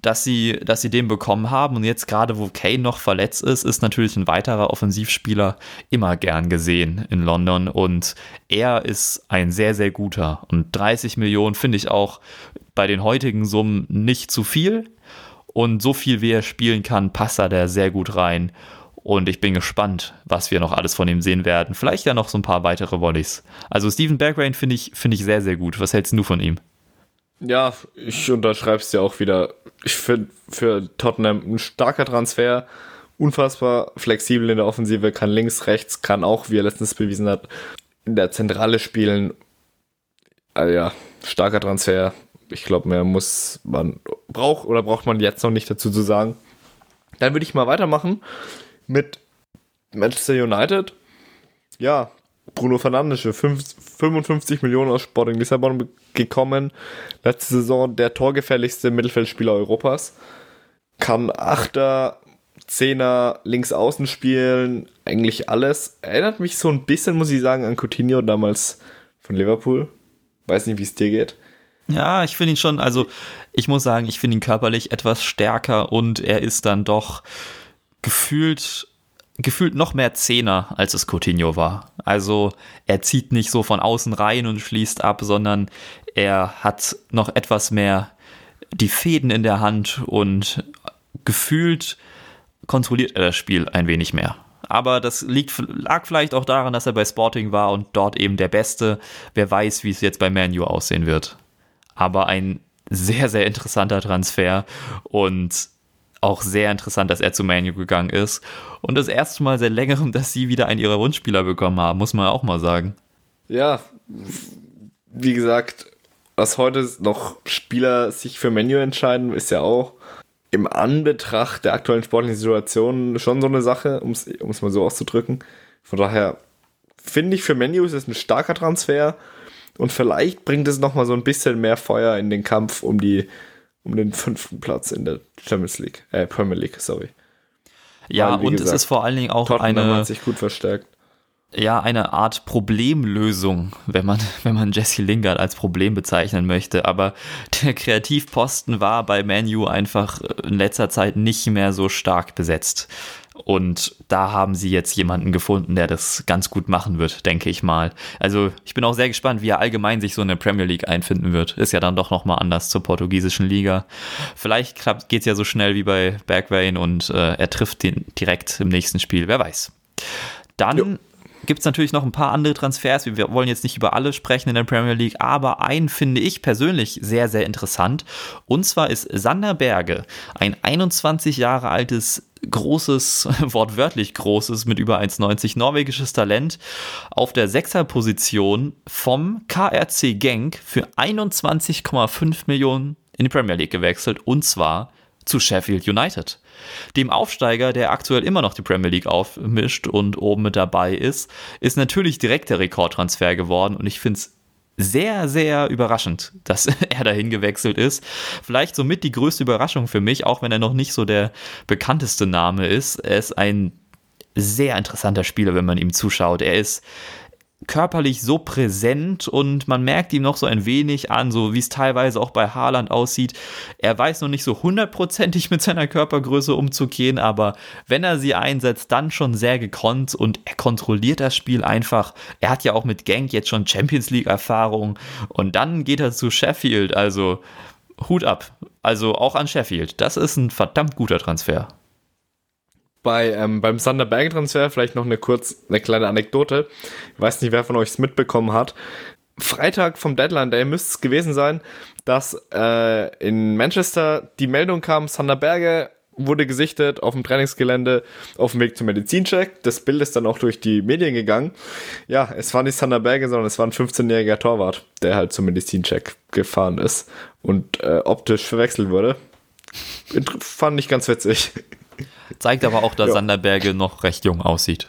dass sie, dass sie den bekommen haben. Und jetzt gerade, wo Kane noch verletzt ist, ist natürlich ein weiterer Offensivspieler immer gern gesehen in London. Und er ist ein sehr, sehr guter. Und 30 Millionen finde ich auch bei den heutigen Summen nicht zu viel. Und so viel wie er spielen kann, passt er da sehr gut rein. Und ich bin gespannt, was wir noch alles von ihm sehen werden. Vielleicht ja noch so ein paar weitere Volleys. Also Steven Bergwijn finde ich, find ich sehr, sehr gut. Was hältst du von ihm? Ja, ich unterschreibe es dir auch wieder. Ich finde für Tottenham ein starker Transfer, unfassbar flexibel in der Offensive, kann links, rechts, kann auch, wie er letztens bewiesen hat, in der Zentrale spielen. Also ja, starker Transfer. Ich glaube, mehr muss man, braucht oder braucht man jetzt noch nicht dazu zu sagen. Dann würde ich mal weitermachen mit Manchester United. Ja, Bruno Fernandes für 55 Millionen aus Sporting Lissabon gekommen. Letzte Saison der torgefährlichste Mittelfeldspieler Europas. Kann Achter, Zehner, links außen spielen, eigentlich alles. Erinnert mich so ein bisschen, muss ich sagen, an Coutinho damals von Liverpool. Weiß nicht, wie es dir geht. Ja, ich finde ihn schon, also ich muss sagen, ich finde ihn körperlich etwas stärker und er ist dann doch gefühlt gefühlt noch mehr Zehner, als es Coutinho war. Also er zieht nicht so von außen rein und schließt ab, sondern er hat noch etwas mehr die Fäden in der Hand und gefühlt kontrolliert er das Spiel ein wenig mehr. Aber das liegt, lag vielleicht auch daran, dass er bei Sporting war und dort eben der Beste. Wer weiß, wie es jetzt bei Manu aussehen wird. Aber ein sehr, sehr interessanter Transfer und auch sehr interessant, dass er zu Manu gegangen ist. Und das erste Mal seit längerem, dass sie wieder einen ihrer Wunschspieler bekommen haben, muss man auch mal sagen. Ja, wie gesagt, dass heute noch Spieler sich für Menu entscheiden, ist ja auch im Anbetracht der aktuellen sportlichen Situation schon so eine Sache, um es mal so auszudrücken. Von daher finde ich für Menu ist es ein starker Transfer und vielleicht bringt es nochmal so ein bisschen mehr Feuer in den Kampf um die um den fünften Platz in der Champions League, äh, Premier League, sorry. Ja, Weil, und gesagt, es ist vor allen Dingen auch Tottenham eine. hat sich gut verstärkt. Ja, eine Art Problemlösung, wenn man, wenn man Jesse Lingard als Problem bezeichnen möchte. Aber der Kreativposten war bei Manu einfach in letzter Zeit nicht mehr so stark besetzt. Und da haben sie jetzt jemanden gefunden, der das ganz gut machen wird, denke ich mal. Also ich bin auch sehr gespannt, wie er allgemein sich so in der Premier League einfinden wird. Ist ja dann doch nochmal anders zur portugiesischen Liga. Vielleicht geht es ja so schnell wie bei Bergwijn und äh, er trifft den direkt im nächsten Spiel. Wer weiß. Dann gibt es natürlich noch ein paar andere Transfers. Wir wollen jetzt nicht über alle sprechen in der Premier League, aber einen finde ich persönlich sehr, sehr interessant. Und zwar ist Sander Berge, ein 21 Jahre altes großes, wortwörtlich großes, mit über 1,90 norwegisches Talent auf der Sechserposition vom KRC Genk für 21,5 Millionen in die Premier League gewechselt und zwar zu Sheffield United. Dem Aufsteiger, der aktuell immer noch die Premier League aufmischt und oben mit dabei ist, ist natürlich direkt der Rekordtransfer geworden und ich finde es sehr, sehr überraschend, dass er dahin gewechselt ist. Vielleicht somit die größte Überraschung für mich, auch wenn er noch nicht so der bekannteste Name ist. Er ist ein sehr interessanter Spieler, wenn man ihm zuschaut. Er ist körperlich so präsent und man merkt ihm noch so ein wenig an, so wie es teilweise auch bei Haaland aussieht. Er weiß noch nicht so hundertprozentig mit seiner Körpergröße umzugehen, aber wenn er sie einsetzt, dann schon sehr gekonnt und er kontrolliert das Spiel einfach. Er hat ja auch mit Genk jetzt schon Champions League Erfahrung und dann geht er zu Sheffield, also Hut ab. Also auch an Sheffield. Das ist ein verdammt guter Transfer bei, ähm, beim Sander Berge Transfer vielleicht noch eine kurz, eine kleine Anekdote. Ich weiß nicht, wer von euch es mitbekommen hat. Freitag vom Deadline Day müsste es gewesen sein, dass äh, in Manchester die Meldung kam, Sander Berge wurde gesichtet auf dem Trainingsgelände auf dem Weg zum Medizincheck. Das Bild ist dann auch durch die Medien gegangen. Ja, es war nicht Sander Berge, sondern es war ein 15-jähriger Torwart, der halt zum Medizincheck gefahren ist und äh, optisch verwechselt wurde. Fand ich ganz witzig. Zeigt aber auch, dass ja. Sanderberge noch recht jung aussieht.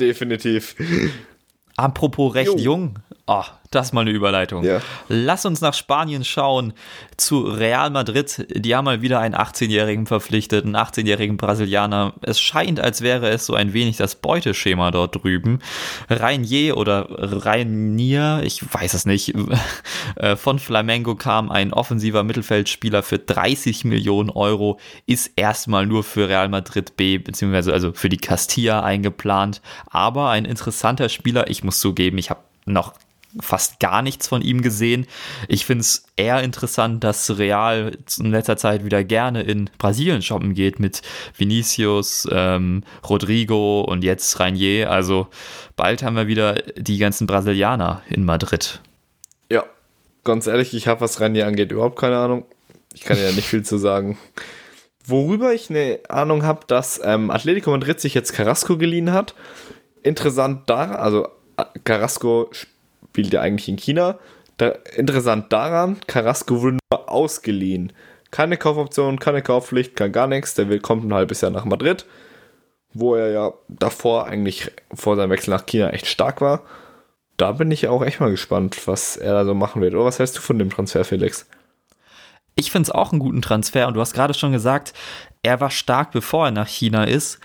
Definitiv. Apropos recht jo. jung, oh, das ist mal eine Überleitung. Ja. Lass uns nach Spanien schauen zu Real Madrid. Die haben mal wieder einen 18-Jährigen verpflichtet, einen 18-jährigen Brasilianer. Es scheint, als wäre es so ein wenig das Beuteschema dort drüben. Reinier oder Reinier, ich weiß es nicht. Äh, von Flamengo kam ein offensiver Mittelfeldspieler für 30 Millionen Euro, ist erstmal nur für Real Madrid B, beziehungsweise also für die Castilla eingeplant. Aber ein interessanter Spieler. Ich muss zugeben, ich habe noch fast gar nichts von ihm gesehen. Ich finde es eher interessant, dass Real in letzter Zeit wieder gerne in Brasilien shoppen geht mit Vinicius, ähm, Rodrigo und jetzt Reinier. Also bald haben wir wieder die ganzen Brasilianer in Madrid. Ja, ganz ehrlich, ich habe, was Ranier angeht, überhaupt keine Ahnung. Ich kann ja nicht viel zu sagen. Worüber ich eine Ahnung habe, dass ähm, Atletico Madrid sich jetzt Carrasco geliehen hat. Interessant da, also äh, Carrasco spielt ja eigentlich in China. Da, interessant daran, Carrasco wurde nur ausgeliehen. Keine Kaufoption, keine Kaufpflicht, kein gar nichts. Der will, kommt ein halbes Jahr nach Madrid, wo er ja davor eigentlich vor seinem Wechsel nach China echt stark war. Da bin ich auch echt mal gespannt, was er da so machen wird. Oder was hältst du von dem Transfer, Felix? Ich finde es auch einen guten Transfer und du hast gerade schon gesagt, er war stark, bevor er nach China ist.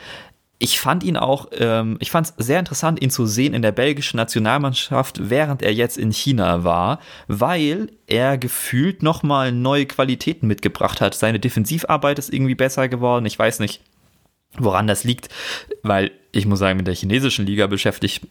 Ich fand ihn auch, ähm, ich fand es sehr interessant, ihn zu sehen in der belgischen Nationalmannschaft, während er jetzt in China war, weil er gefühlt nochmal neue Qualitäten mitgebracht hat. Seine Defensivarbeit ist irgendwie besser geworden. Ich weiß nicht, woran das liegt, weil ich muss sagen, mit der chinesischen Liga beschäftige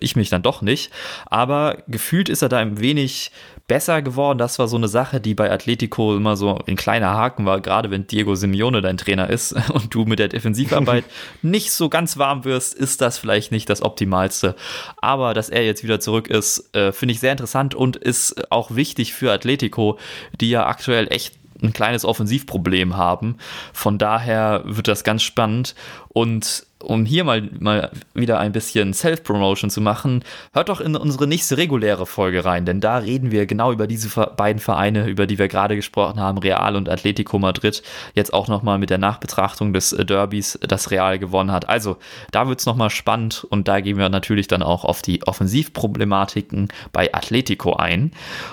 ich mich dann doch nicht. Aber gefühlt ist er da ein wenig besser geworden. Das war so eine Sache, die bei Atletico immer so ein kleiner Haken war, gerade wenn Diego Simeone dein Trainer ist und du mit der Defensivarbeit nicht so ganz warm wirst, ist das vielleicht nicht das Optimalste. Aber dass er jetzt wieder zurück ist, äh, finde ich sehr interessant und ist auch wichtig für Atletico, die ja aktuell echt ein kleines Offensivproblem haben. Von daher wird das ganz spannend und um hier mal, mal wieder ein bisschen Self-Promotion zu machen, hört doch in unsere nächste reguläre Folge rein, denn da reden wir genau über diese beiden Vereine, über die wir gerade gesprochen haben, Real und Atletico Madrid. Jetzt auch nochmal mit der Nachbetrachtung des äh, Derbys, das Real gewonnen hat. Also da wird es nochmal spannend und da gehen wir natürlich dann auch auf die Offensivproblematiken bei Atletico ein.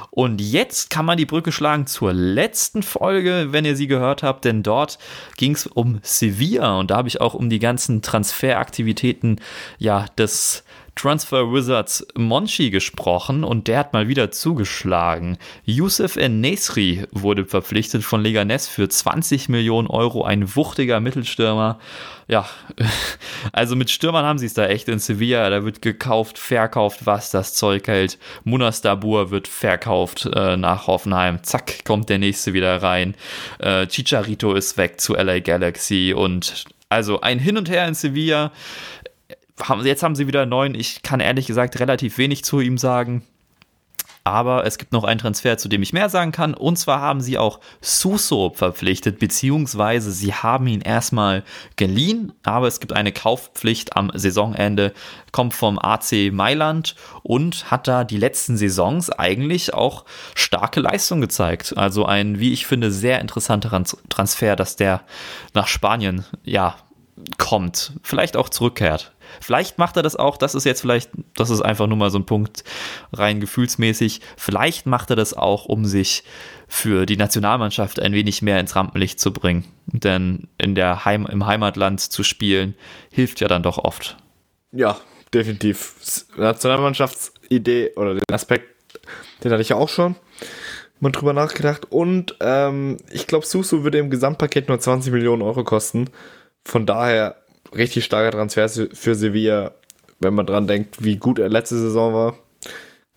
Und jetzt kann man die Brücke schlagen zur letzten Folge, wenn ihr sie gehört habt, denn dort ging es um Sevilla und da habe ich auch um die ganzen Transferaktivitäten ja des Transfer Wizards Monchi gesprochen und der hat mal wieder zugeschlagen. Youssef Nesri wurde verpflichtet von Leganes für 20 Millionen Euro, ein wuchtiger Mittelstürmer. Ja, also mit Stürmern haben sie es da echt in Sevilla. Da wird gekauft, verkauft, was das Zeug hält. Munas Dabur wird verkauft äh, nach Hoffenheim. Zack, kommt der nächste wieder rein. Äh, Chicharito ist weg zu LA Galaxy und also ein Hin und Her in Sevilla. Jetzt haben sie wieder neun. Ich kann ehrlich gesagt relativ wenig zu ihm sagen. Aber es gibt noch einen Transfer, zu dem ich mehr sagen kann. Und zwar haben sie auch Suso verpflichtet, beziehungsweise sie haben ihn erstmal geliehen, aber es gibt eine Kaufpflicht am Saisonende, kommt vom AC Mailand und hat da die letzten Saisons eigentlich auch starke Leistung gezeigt. Also ein, wie ich finde, sehr interessanter Transfer, dass der nach Spanien, ja, kommt, vielleicht auch zurückkehrt. Vielleicht macht er das auch, das ist jetzt vielleicht, das ist einfach nur mal so ein Punkt rein gefühlsmäßig. Vielleicht macht er das auch, um sich für die Nationalmannschaft ein wenig mehr ins Rampenlicht zu bringen. Denn in der Heim, im Heimatland zu spielen, hilft ja dann doch oft. Ja, definitiv. Nationalmannschaftsidee oder den Aspekt, den hatte ich ja auch schon mal drüber nachgedacht. Und ähm, ich glaube, Susu würde im Gesamtpaket nur 20 Millionen Euro kosten. Von daher richtig starker Transfer für Sevilla, wenn man dran denkt, wie gut er letzte Saison war.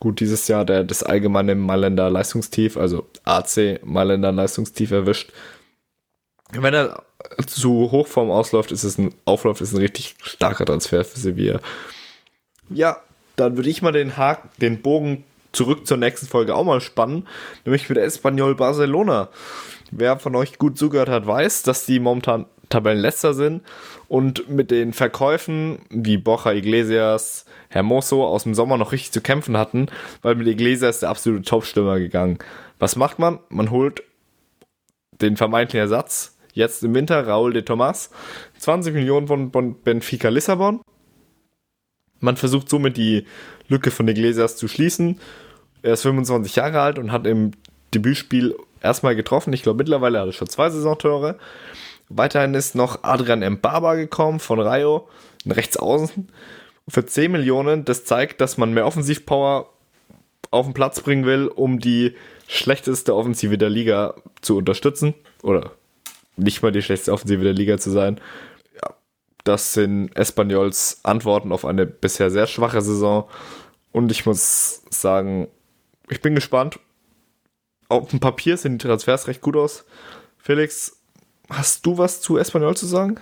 Gut, dieses Jahr der das allgemeine Mailänder Leistungstief, also AC Mailänder Leistungstief erwischt. Wenn er zu Hochform ausläuft, ist es ein Auflauf, ist ein richtig starker Transfer für Sevilla. Ja, dann würde ich mal den Haken, den Bogen zurück zur nächsten Folge auch mal spannen, nämlich für der Espanyol Barcelona. Wer von euch gut zugehört hat, weiß, dass die momentan Tabellenletzter sind und mit den Verkäufen wie Bocha Iglesias, Hermoso aus dem Sommer noch richtig zu kämpfen hatten, weil mit Iglesias der absolute Topstürmer gegangen. Was macht man? Man holt den vermeintlichen Ersatz, jetzt im Winter Raúl de Tomas, 20 Millionen von Benfica Lissabon. Man versucht somit die Lücke von Iglesias zu schließen. Er ist 25 Jahre alt und hat im Debütspiel erstmal getroffen. Ich glaube, mittlerweile hat er schon zwei Saisontore. Weiterhin ist noch Adrian Mbaba gekommen von Rayo, ein Rechtsaußen, für 10 Millionen. Das zeigt, dass man mehr Offensivpower auf den Platz bringen will, um die schlechteste Offensive der Liga zu unterstützen. Oder nicht mal die schlechteste Offensive der Liga zu sein. Ja, das sind Espanyols Antworten auf eine bisher sehr schwache Saison. Und ich muss sagen, ich bin gespannt. Auf dem Papier sehen die Transfers recht gut aus. Felix, Hast du was zu Espanol zu sagen?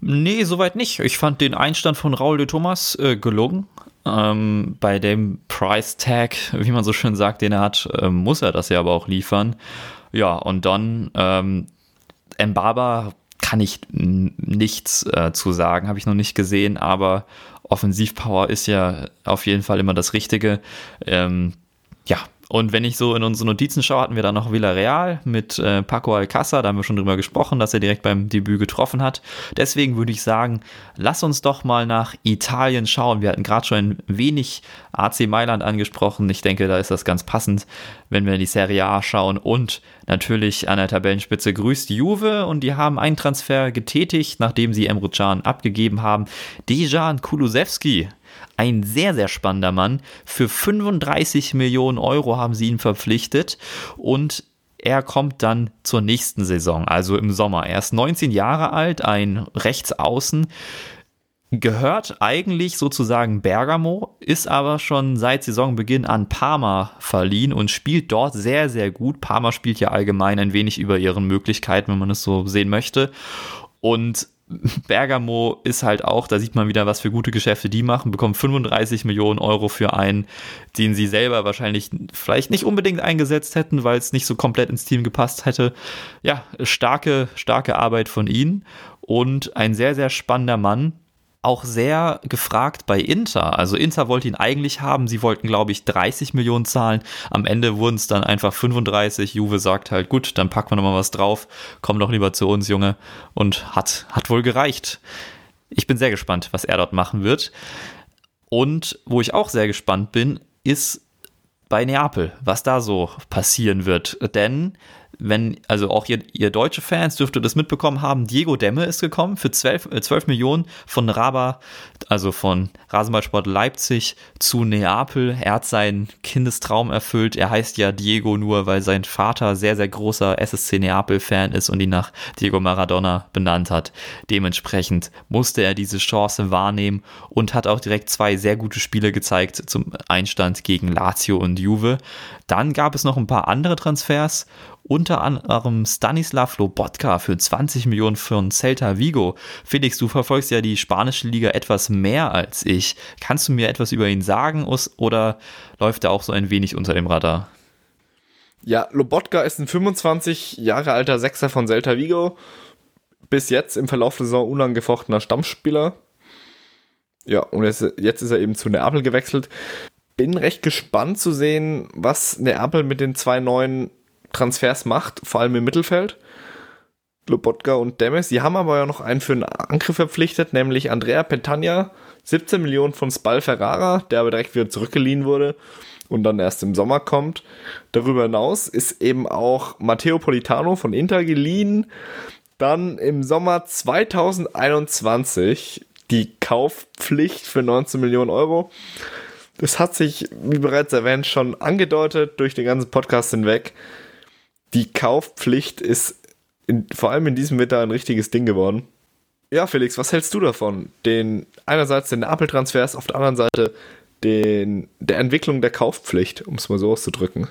Nee, soweit nicht. Ich fand den Einstand von Raul de Thomas äh, gelungen. Ähm, bei dem Price Tag, wie man so schön sagt, den er hat, äh, muss er das ja aber auch liefern. Ja, und dann ähm, Mbaba kann ich nichts äh, zu sagen, habe ich noch nicht gesehen, aber Offensivpower ist ja auf jeden Fall immer das Richtige. Ähm, ja, und wenn ich so in unsere Notizen schaue, hatten wir dann noch Villarreal mit äh, Paco Alcázar, da haben wir schon drüber gesprochen, dass er direkt beim Debüt getroffen hat. Deswegen würde ich sagen, lass uns doch mal nach Italien schauen. Wir hatten gerade schon ein wenig AC Mailand angesprochen. Ich denke, da ist das ganz passend, wenn wir in die Serie A schauen. Und natürlich an der Tabellenspitze grüßt Juve und die haben einen Transfer getätigt, nachdem sie Emre Can abgegeben haben. Dejan Kulusewski ein sehr, sehr spannender Mann. Für 35 Millionen Euro haben sie ihn verpflichtet und er kommt dann zur nächsten Saison, also im Sommer. Er ist 19 Jahre alt, ein Rechtsaußen, gehört eigentlich sozusagen Bergamo, ist aber schon seit Saisonbeginn an Parma verliehen und spielt dort sehr, sehr gut. Parma spielt ja allgemein ein wenig über ihren Möglichkeiten, wenn man es so sehen möchte. Und Bergamo ist halt auch, da sieht man wieder, was für gute Geschäfte die machen, bekommen 35 Millionen Euro für einen, den sie selber wahrscheinlich vielleicht nicht unbedingt eingesetzt hätten, weil es nicht so komplett ins Team gepasst hätte. Ja, starke, starke Arbeit von ihnen und ein sehr, sehr spannender Mann, auch sehr gefragt bei Inter. Also Inter wollte ihn eigentlich haben, sie wollten, glaube ich, 30 Millionen zahlen. Am Ende wurden es dann einfach 35. Juve sagt halt, gut, dann packen wir nochmal was drauf. Komm doch lieber zu uns, Junge. Und hat, hat wohl gereicht. Ich bin sehr gespannt, was er dort machen wird. Und wo ich auch sehr gespannt bin, ist bei Neapel, was da so passieren wird. Denn wenn, also auch ihr, ihr deutsche Fans dürfte das mitbekommen haben, Diego Demme ist gekommen für 12, äh, 12 Millionen von Raba, also von Rasenballsport Leipzig zu Neapel. Er hat seinen Kindestraum erfüllt. Er heißt ja Diego nur, weil sein Vater sehr, sehr großer SSC Neapel-Fan ist und ihn nach Diego Maradona benannt hat. Dementsprechend musste er diese Chance wahrnehmen und hat auch direkt zwei sehr gute Spiele gezeigt zum Einstand gegen Lazio und Juve. Dann gab es noch ein paar andere Transfers unter anderem Stanislav Lobotka für 20 Millionen für Celta Vigo. Felix, du verfolgst ja die spanische Liga etwas mehr als ich. Kannst du mir etwas über ihn sagen oder läuft er auch so ein wenig unter dem Radar? Ja, Lobotka ist ein 25 Jahre alter Sechser von Celta Vigo. Bis jetzt im Verlauf der Saison unangefochtener Stammspieler. Ja, und jetzt ist er eben zu Neapel gewechselt. Bin recht gespannt zu sehen, was Neapel mit den zwei neuen Transfers macht, vor allem im Mittelfeld. Lobotka und Demes. Sie haben aber ja noch einen für einen Angriff verpflichtet, nämlich Andrea Petagna. 17 Millionen von Spal Ferrara, der aber direkt wieder zurückgeliehen wurde und dann erst im Sommer kommt. Darüber hinaus ist eben auch Matteo Politano von Inter geliehen. Dann im Sommer 2021 die Kaufpflicht für 19 Millionen Euro. Das hat sich, wie bereits erwähnt, schon angedeutet durch den ganzen Podcast hinweg die Kaufpflicht ist in, vor allem in diesem Winter ein richtiges Ding geworden. Ja, Felix, was hältst du davon? Den einerseits den Apple-Transfers, auf der anderen Seite den, der Entwicklung der Kaufpflicht, um es mal so auszudrücken.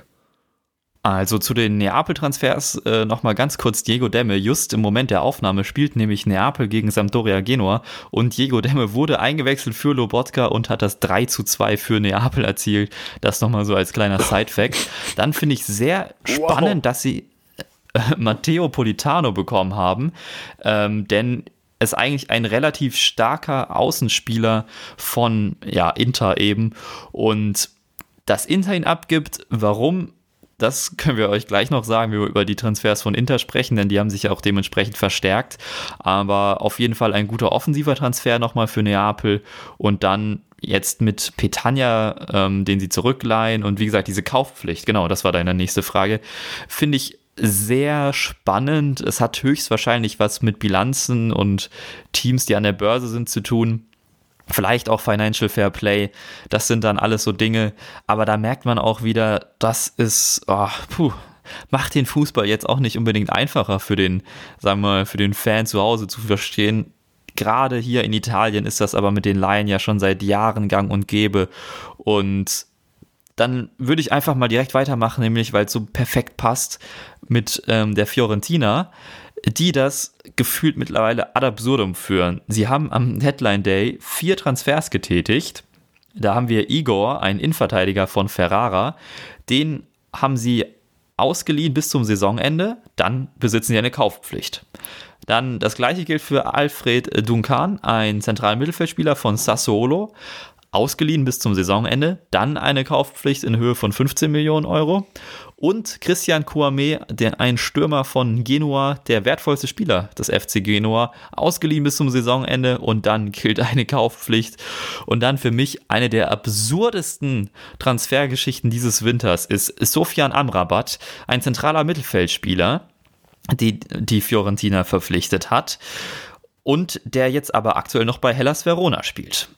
Also zu den Neapel-Transfers äh, nochmal ganz kurz Diego Demme. Just im Moment der Aufnahme spielt nämlich Neapel gegen Sampdoria Genua und Diego Demme wurde eingewechselt für Lobotka und hat das 3 zu 2 für Neapel erzielt. Das nochmal so als kleiner Side-Fact. Dann finde ich sehr spannend, wow. dass sie äh, Matteo Politano bekommen haben, ähm, denn ist eigentlich ein relativ starker Außenspieler von ja, Inter eben und dass Inter ihn abgibt, warum das können wir euch gleich noch sagen, wie wir über die Transfers von Inter sprechen, denn die haben sich ja auch dementsprechend verstärkt. Aber auf jeden Fall ein guter offensiver Transfer nochmal für Neapel. Und dann jetzt mit Petagna, ähm, den sie zurückleihen. Und wie gesagt, diese Kaufpflicht, genau, das war deine nächste Frage, finde ich sehr spannend. Es hat höchstwahrscheinlich was mit Bilanzen und Teams, die an der Börse sind, zu tun vielleicht auch Financial Fair Play. Das sind dann alles so Dinge. Aber da merkt man auch wieder, das ist, oh, puh, macht den Fußball jetzt auch nicht unbedingt einfacher für den, sagen wir mal, für den Fan zu Hause zu verstehen. Gerade hier in Italien ist das aber mit den Laien ja schon seit Jahren gang und gäbe. Und dann würde ich einfach mal direkt weitermachen, nämlich weil es so perfekt passt mit ähm, der Fiorentina die das gefühlt mittlerweile ad absurdum führen. Sie haben am Headline Day vier Transfers getätigt. Da haben wir Igor, einen Innenverteidiger von Ferrara. Den haben sie ausgeliehen bis zum Saisonende. Dann besitzen sie eine Kaufpflicht. Dann das gleiche gilt für Alfred Duncan, ein zentralen Mittelfeldspieler von Sassuolo ausgeliehen bis zum Saisonende, dann eine Kaufpflicht in Höhe von 15 Millionen Euro und Christian Kouame, der ein Stürmer von Genua, der wertvollste Spieler des FC Genua, ausgeliehen bis zum Saisonende und dann gilt eine Kaufpflicht. Und dann für mich eine der absurdesten Transfergeschichten dieses Winters ist Sofian Amrabat, ein zentraler Mittelfeldspieler, die die Fiorentina verpflichtet hat und der jetzt aber aktuell noch bei Hellas Verona spielt.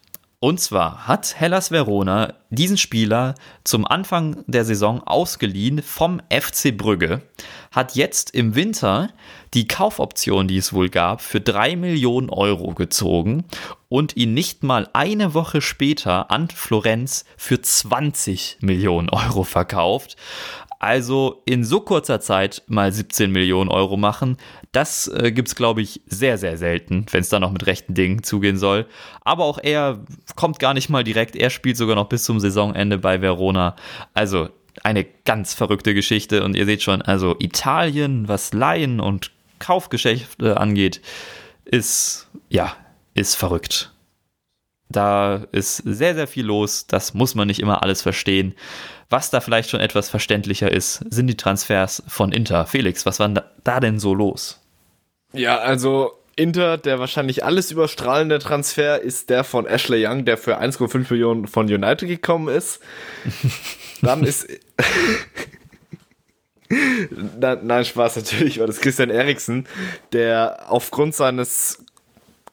Und zwar hat Hellas Verona diesen Spieler zum Anfang der Saison ausgeliehen vom FC Brügge, hat jetzt im Winter die Kaufoption, die es wohl gab, für 3 Millionen Euro gezogen und ihn nicht mal eine Woche später an Florenz für 20 Millionen Euro verkauft. Also in so kurzer Zeit mal 17 Millionen Euro machen, das äh, gibt es, glaube ich, sehr, sehr selten, wenn es da noch mit rechten Dingen zugehen soll. Aber auch er kommt gar nicht mal direkt. Er spielt sogar noch bis zum Saisonende bei Verona. Also eine ganz verrückte Geschichte. Und ihr seht schon, also Italien, was Laien und Kaufgeschäfte angeht, ist, ja, ist verrückt. Da ist sehr, sehr viel los. Das muss man nicht immer alles verstehen. Was da vielleicht schon etwas verständlicher ist, sind die Transfers von Inter. Felix, was war da, denn so los? Ja, also Inter, der wahrscheinlich alles überstrahlende Transfer ist der von Ashley Young, der für 1,5 Millionen von United gekommen ist. Dann ist. Nein, Spaß, natürlich war das Christian Eriksen, der aufgrund seines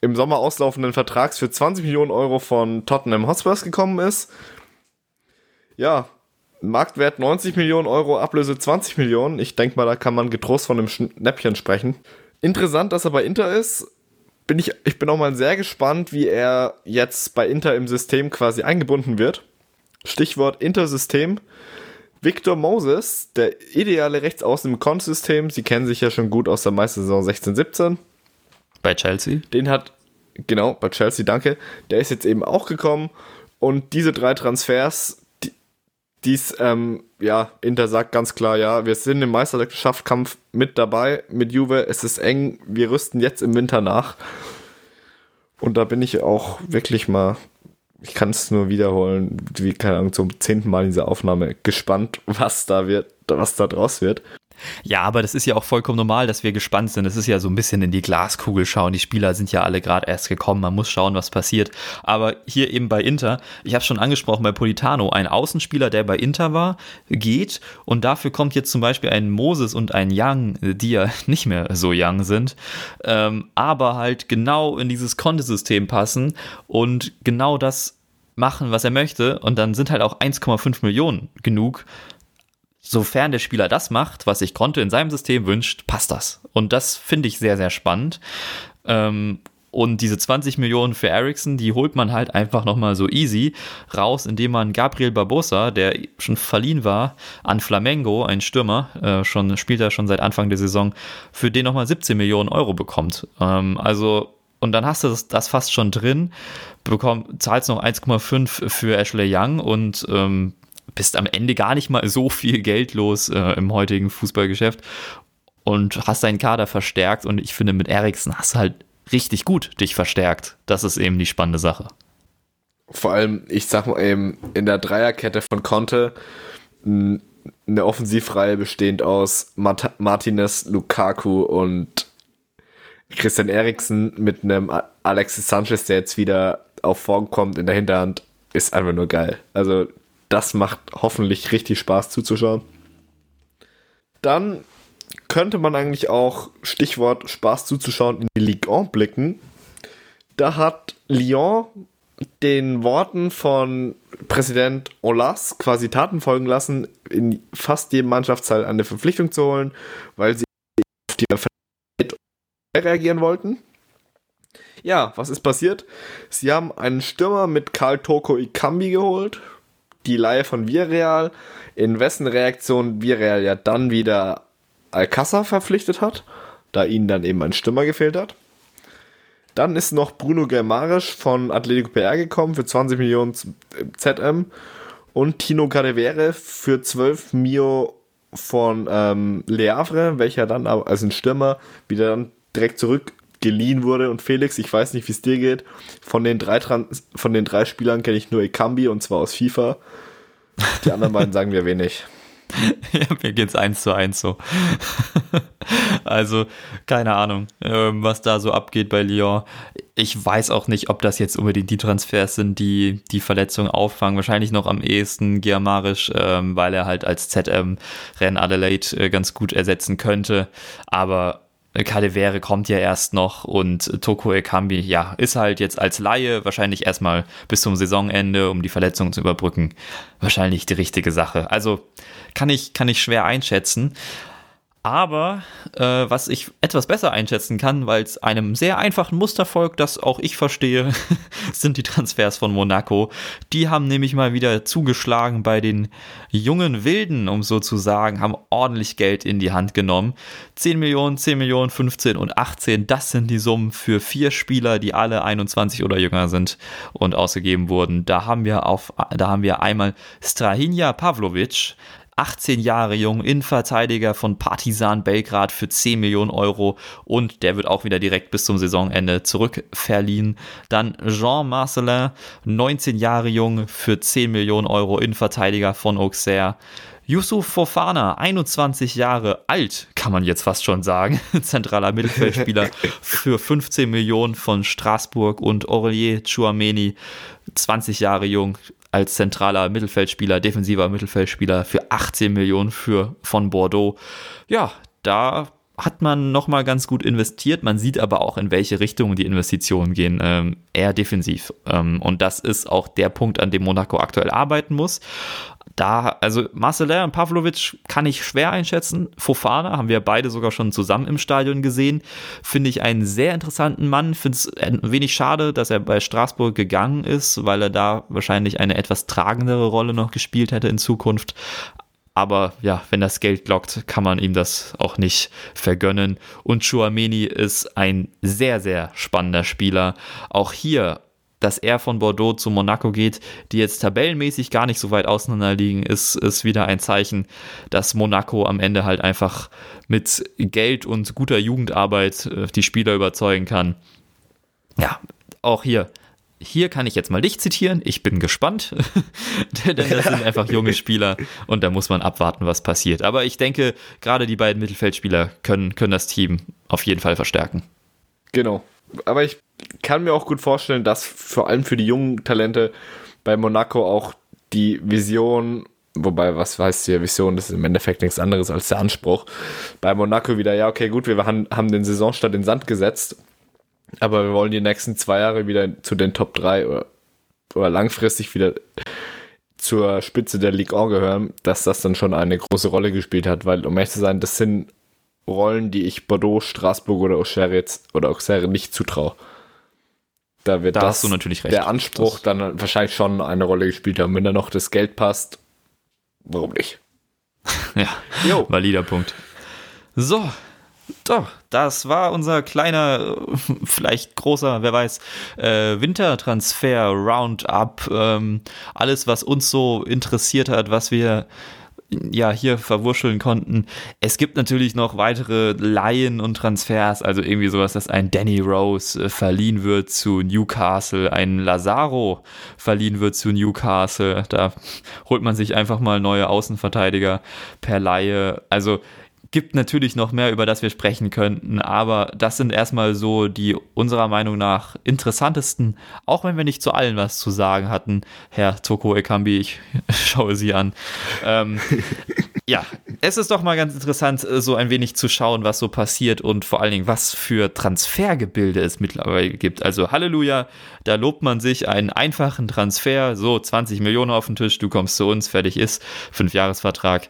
im Sommer auslaufenden Vertrags für 20 Millionen Euro von Tottenham Hotspurs gekommen ist. Ja, Marktwert 90 Millionen Euro, Ablöse 20 Millionen. Ich denke mal, da kann man getrost von einem Schnäppchen sprechen. Interessant, dass er bei Inter ist. Bin ich, ich bin auch mal sehr gespannt, wie er jetzt bei Inter im System quasi eingebunden wird. Stichwort Inter-System. Victor Moses, der ideale Rechtsaußen im Con-System. Sie kennen sich ja schon gut aus der Meistersaison 16-17. Bei Chelsea? Den hat, genau, bei Chelsea, danke. Der ist jetzt eben auch gekommen. Und diese drei Transfers dies, ähm, ja, Inter sagt ganz klar, ja, wir sind im Meisterschaftskampf mit dabei, mit Juve, es ist eng, wir rüsten jetzt im Winter nach. Und da bin ich auch wirklich mal, ich kann es nur wiederholen, wie, keine Ahnung, zum zehnten Mal in dieser Aufnahme, gespannt, was da wird, was da draus wird. Ja, aber das ist ja auch vollkommen normal, dass wir gespannt sind. Das ist ja so ein bisschen in die Glaskugel schauen. Die Spieler sind ja alle gerade erst gekommen. Man muss schauen, was passiert. Aber hier eben bei Inter, ich habe schon angesprochen bei Politano, ein Außenspieler, der bei Inter war, geht und dafür kommt jetzt zum Beispiel ein Moses und ein Young, die ja nicht mehr so young sind, ähm, aber halt genau in dieses Kontesystem passen und genau das machen, was er möchte. Und dann sind halt auch 1,5 Millionen genug, sofern der Spieler das macht, was sich Conte in seinem System wünscht, passt das. Und das finde ich sehr, sehr spannend. Ähm, und diese 20 Millionen für Ericsson, die holt man halt einfach nochmal so easy raus, indem man Gabriel Barbosa, der schon verliehen war an Flamengo, ein Stürmer, äh, schon, spielt er schon seit Anfang der Saison, für den nochmal 17 Millionen Euro bekommt. Ähm, also, und dann hast du das, das fast schon drin, bekomm, zahlst noch 1,5 für Ashley Young und ähm, bist am Ende gar nicht mal so viel Geld los äh, im heutigen Fußballgeschäft und hast deinen Kader verstärkt und ich finde mit Eriksen hast du halt richtig gut dich verstärkt. Das ist eben die spannende Sache. Vor allem, ich sag mal eben, in der Dreierkette von Conte eine Offensivreihe bestehend aus Mart Martinez, Lukaku und Christian Eriksen mit einem Alexis Sanchez, der jetzt wieder auf Form kommt in der Hinterhand, ist einfach nur geil. Also das macht hoffentlich richtig Spaß zuzuschauen. Dann könnte man eigentlich auch, Stichwort Spaß zuzuschauen, in die Ligue 1 blicken. Da hat Lyon den Worten von Präsident Olas quasi Taten folgen lassen, in fast jedem Mannschaftsteil eine Verpflichtung zu holen, weil sie auf die reagieren wollten. Ja, was ist passiert? Sie haben einen Stürmer mit Karl Toko Ikambi geholt, die Leihe von Villarreal, in wessen Reaktion Villarreal ja dann wieder Alcázar verpflichtet hat. da ihnen dann eben ein Stürmer gefehlt hat. Dann ist noch Bruno Germarisch von Atletico PR gekommen für 20 Millionen ZM und Tino Cadevere für 12 Mio von ähm, Le Havre, welcher dann als ein Stürmer wieder dann direkt zurückgeliehen wurde. Und Felix, ich weiß nicht, wie es dir geht, von den drei, Trans von den drei Spielern kenne ich nur Ekambi und zwar aus FIFA. Die anderen beiden sagen wir wenig. ja, mir geht's eins zu eins so. also, keine Ahnung, ähm, was da so abgeht bei Lyon. Ich weiß auch nicht, ob das jetzt unbedingt die Transfers sind, die die Verletzung auffangen. Wahrscheinlich noch am ehesten Giamarisch, ähm, weil er halt als ZM Ren Adelaide äh, ganz gut ersetzen könnte. Aber Kadewere kommt ja erst noch und Toko Ekambi, ja, ist halt jetzt als Laie wahrscheinlich erstmal bis zum Saisonende, um die Verletzung zu überbrücken, wahrscheinlich die richtige Sache. Also kann ich, kann ich schwer einschätzen. Aber äh, was ich etwas besser einschätzen kann, weil es einem sehr einfachen Muster folgt, das auch ich verstehe, sind die Transfers von Monaco. Die haben nämlich mal wieder zugeschlagen bei den jungen Wilden, um so zu sagen, haben ordentlich Geld in die Hand genommen. 10 Millionen, 10 Millionen, 15 und 18, das sind die Summen für vier Spieler, die alle 21 oder jünger sind und ausgegeben wurden. Da haben wir auf, da haben wir einmal Strahinja Pavlovic, 18 Jahre jung, Innenverteidiger von Partizan Belgrad für 10 Millionen Euro und der wird auch wieder direkt bis zum Saisonende zurückverliehen. Dann Jean Marcelin, 19 Jahre jung für 10 Millionen Euro, Innenverteidiger von Auxerre. Yusuf Fofana, 21 Jahre alt, kann man jetzt fast schon sagen, zentraler Mittelfeldspieler für 15 Millionen von Straßburg und Aurelier Chouameni, 20 Jahre jung, als zentraler Mittelfeldspieler, defensiver Mittelfeldspieler für 18 Millionen für, von Bordeaux. Ja, da hat man nochmal ganz gut investiert. Man sieht aber auch, in welche Richtung die Investitionen gehen. Ähm, eher defensiv. Ähm, und das ist auch der Punkt, an dem Monaco aktuell arbeiten muss da, also Marcelin und Pavlovic kann ich schwer einschätzen. Fofana haben wir beide sogar schon zusammen im Stadion gesehen. Finde ich einen sehr interessanten Mann. Finde es ein wenig schade, dass er bei Straßburg gegangen ist, weil er da wahrscheinlich eine etwas tragendere Rolle noch gespielt hätte in Zukunft. Aber ja, wenn das Geld lockt, kann man ihm das auch nicht vergönnen. Und Chouameni ist ein sehr, sehr spannender Spieler. Auch hier dass er von Bordeaux zu Monaco geht, die jetzt tabellenmäßig gar nicht so weit auseinander liegen, ist, ist wieder ein Zeichen, dass Monaco am Ende halt einfach mit Geld und guter Jugendarbeit äh, die Spieler überzeugen kann. Ja, auch hier. Hier kann ich jetzt mal dich zitieren. Ich bin gespannt, denn das sind einfach junge Spieler und da muss man abwarten, was passiert. Aber ich denke, gerade die beiden Mittelfeldspieler können, können das Team auf jeden Fall verstärken. Genau. Aber ich kann mir auch gut vorstellen, dass vor allem für die jungen Talente bei Monaco auch die Vision, wobei, was heißt die Vision, das ist im Endeffekt nichts anderes als der Anspruch, bei Monaco wieder, ja, okay, gut, wir haben, haben den Saisonstart in Sand gesetzt, aber wir wollen die nächsten zwei Jahre wieder zu den Top 3 oder, oder langfristig wieder zur Spitze der Ligue 1 gehören, dass das dann schon eine große Rolle gespielt hat, weil um ehrlich zu sein, das sind Rollen, die ich Bordeaux, Straßburg oder Auxerre jetzt oder Auxerre nicht zutraue. Da wird da das, hast du natürlich recht. der Anspruch das dann wahrscheinlich schon eine Rolle gespielt haben. Wenn da noch das Geld passt, warum nicht? ja, jo. valider Punkt. So, doch, das war unser kleiner, vielleicht großer, wer weiß, äh, Wintertransfer Roundup. Ähm, alles, was uns so interessiert hat, was wir ja hier verwurscheln konnten. Es gibt natürlich noch weitere Laien und Transfers, also irgendwie sowas, dass ein Danny Rose äh, verliehen wird zu Newcastle, ein Lazaro verliehen wird zu Newcastle. Da holt man sich einfach mal neue Außenverteidiger per Laie. Also gibt natürlich noch mehr, über das wir sprechen könnten, aber das sind erstmal so die unserer Meinung nach interessantesten, auch wenn wir nicht zu allen was zu sagen hatten. Herr Toko Ekambi, ich schaue Sie an. Ähm, ja, es ist doch mal ganz interessant, so ein wenig zu schauen, was so passiert und vor allen Dingen, was für Transfergebilde es mittlerweile gibt. Also Halleluja, da lobt man sich einen einfachen Transfer, so 20 Millionen auf den Tisch, du kommst zu uns, fertig ist, Fünfjahresvertrag.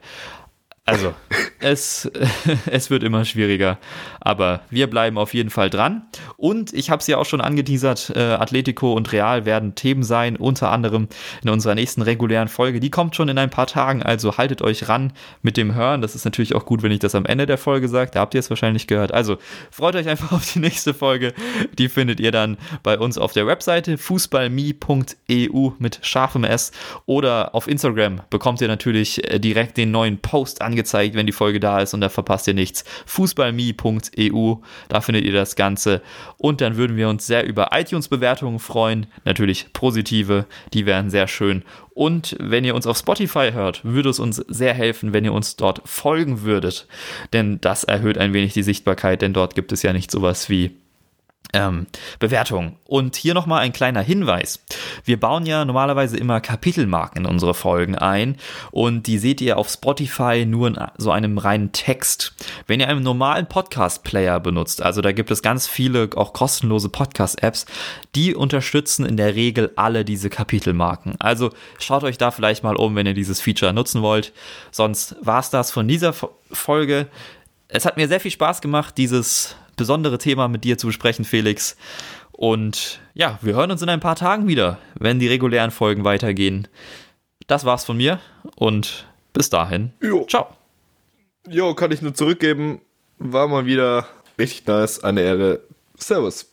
Also, es, es wird immer schwieriger. Aber wir bleiben auf jeden Fall dran. Und ich habe es ja auch schon angeteasert, äh, Atletico und Real werden Themen sein, unter anderem in unserer nächsten regulären Folge. Die kommt schon in ein paar Tagen, also haltet euch ran mit dem Hören. Das ist natürlich auch gut, wenn ich das am Ende der Folge sage. Da habt ihr es wahrscheinlich gehört. Also freut euch einfach auf die nächste Folge. Die findet ihr dann bei uns auf der Webseite fußballme.eu mit scharfem S oder auf Instagram bekommt ihr natürlich äh, direkt den neuen Post angezeigt, wenn die Folge da ist und da verpasst ihr nichts. Fußballme.eu, da findet ihr das Ganze. Und dann würden wir uns sehr über iTunes-Bewertungen freuen. Natürlich positive, die wären sehr schön. Und wenn ihr uns auf Spotify hört, würde es uns sehr helfen, wenn ihr uns dort folgen würdet. Denn das erhöht ein wenig die Sichtbarkeit, denn dort gibt es ja nicht sowas wie ähm, Bewertung. Und hier nochmal ein kleiner Hinweis. Wir bauen ja normalerweise immer Kapitelmarken in unsere Folgen ein und die seht ihr auf Spotify nur in so einem reinen Text. Wenn ihr einen normalen Podcast-Player benutzt, also da gibt es ganz viele auch kostenlose Podcast-Apps, die unterstützen in der Regel alle diese Kapitelmarken. Also schaut euch da vielleicht mal um, wenn ihr dieses Feature nutzen wollt. Sonst war es das von dieser Folge. Es hat mir sehr viel Spaß gemacht, dieses besondere Thema mit dir zu besprechen, Felix. Und ja, wir hören uns in ein paar Tagen wieder, wenn die regulären Folgen weitergehen. Das war's von mir und bis dahin. Jo. Ciao. Jo, kann ich nur zurückgeben. War mal wieder richtig nice. Eine Ehre. Servus.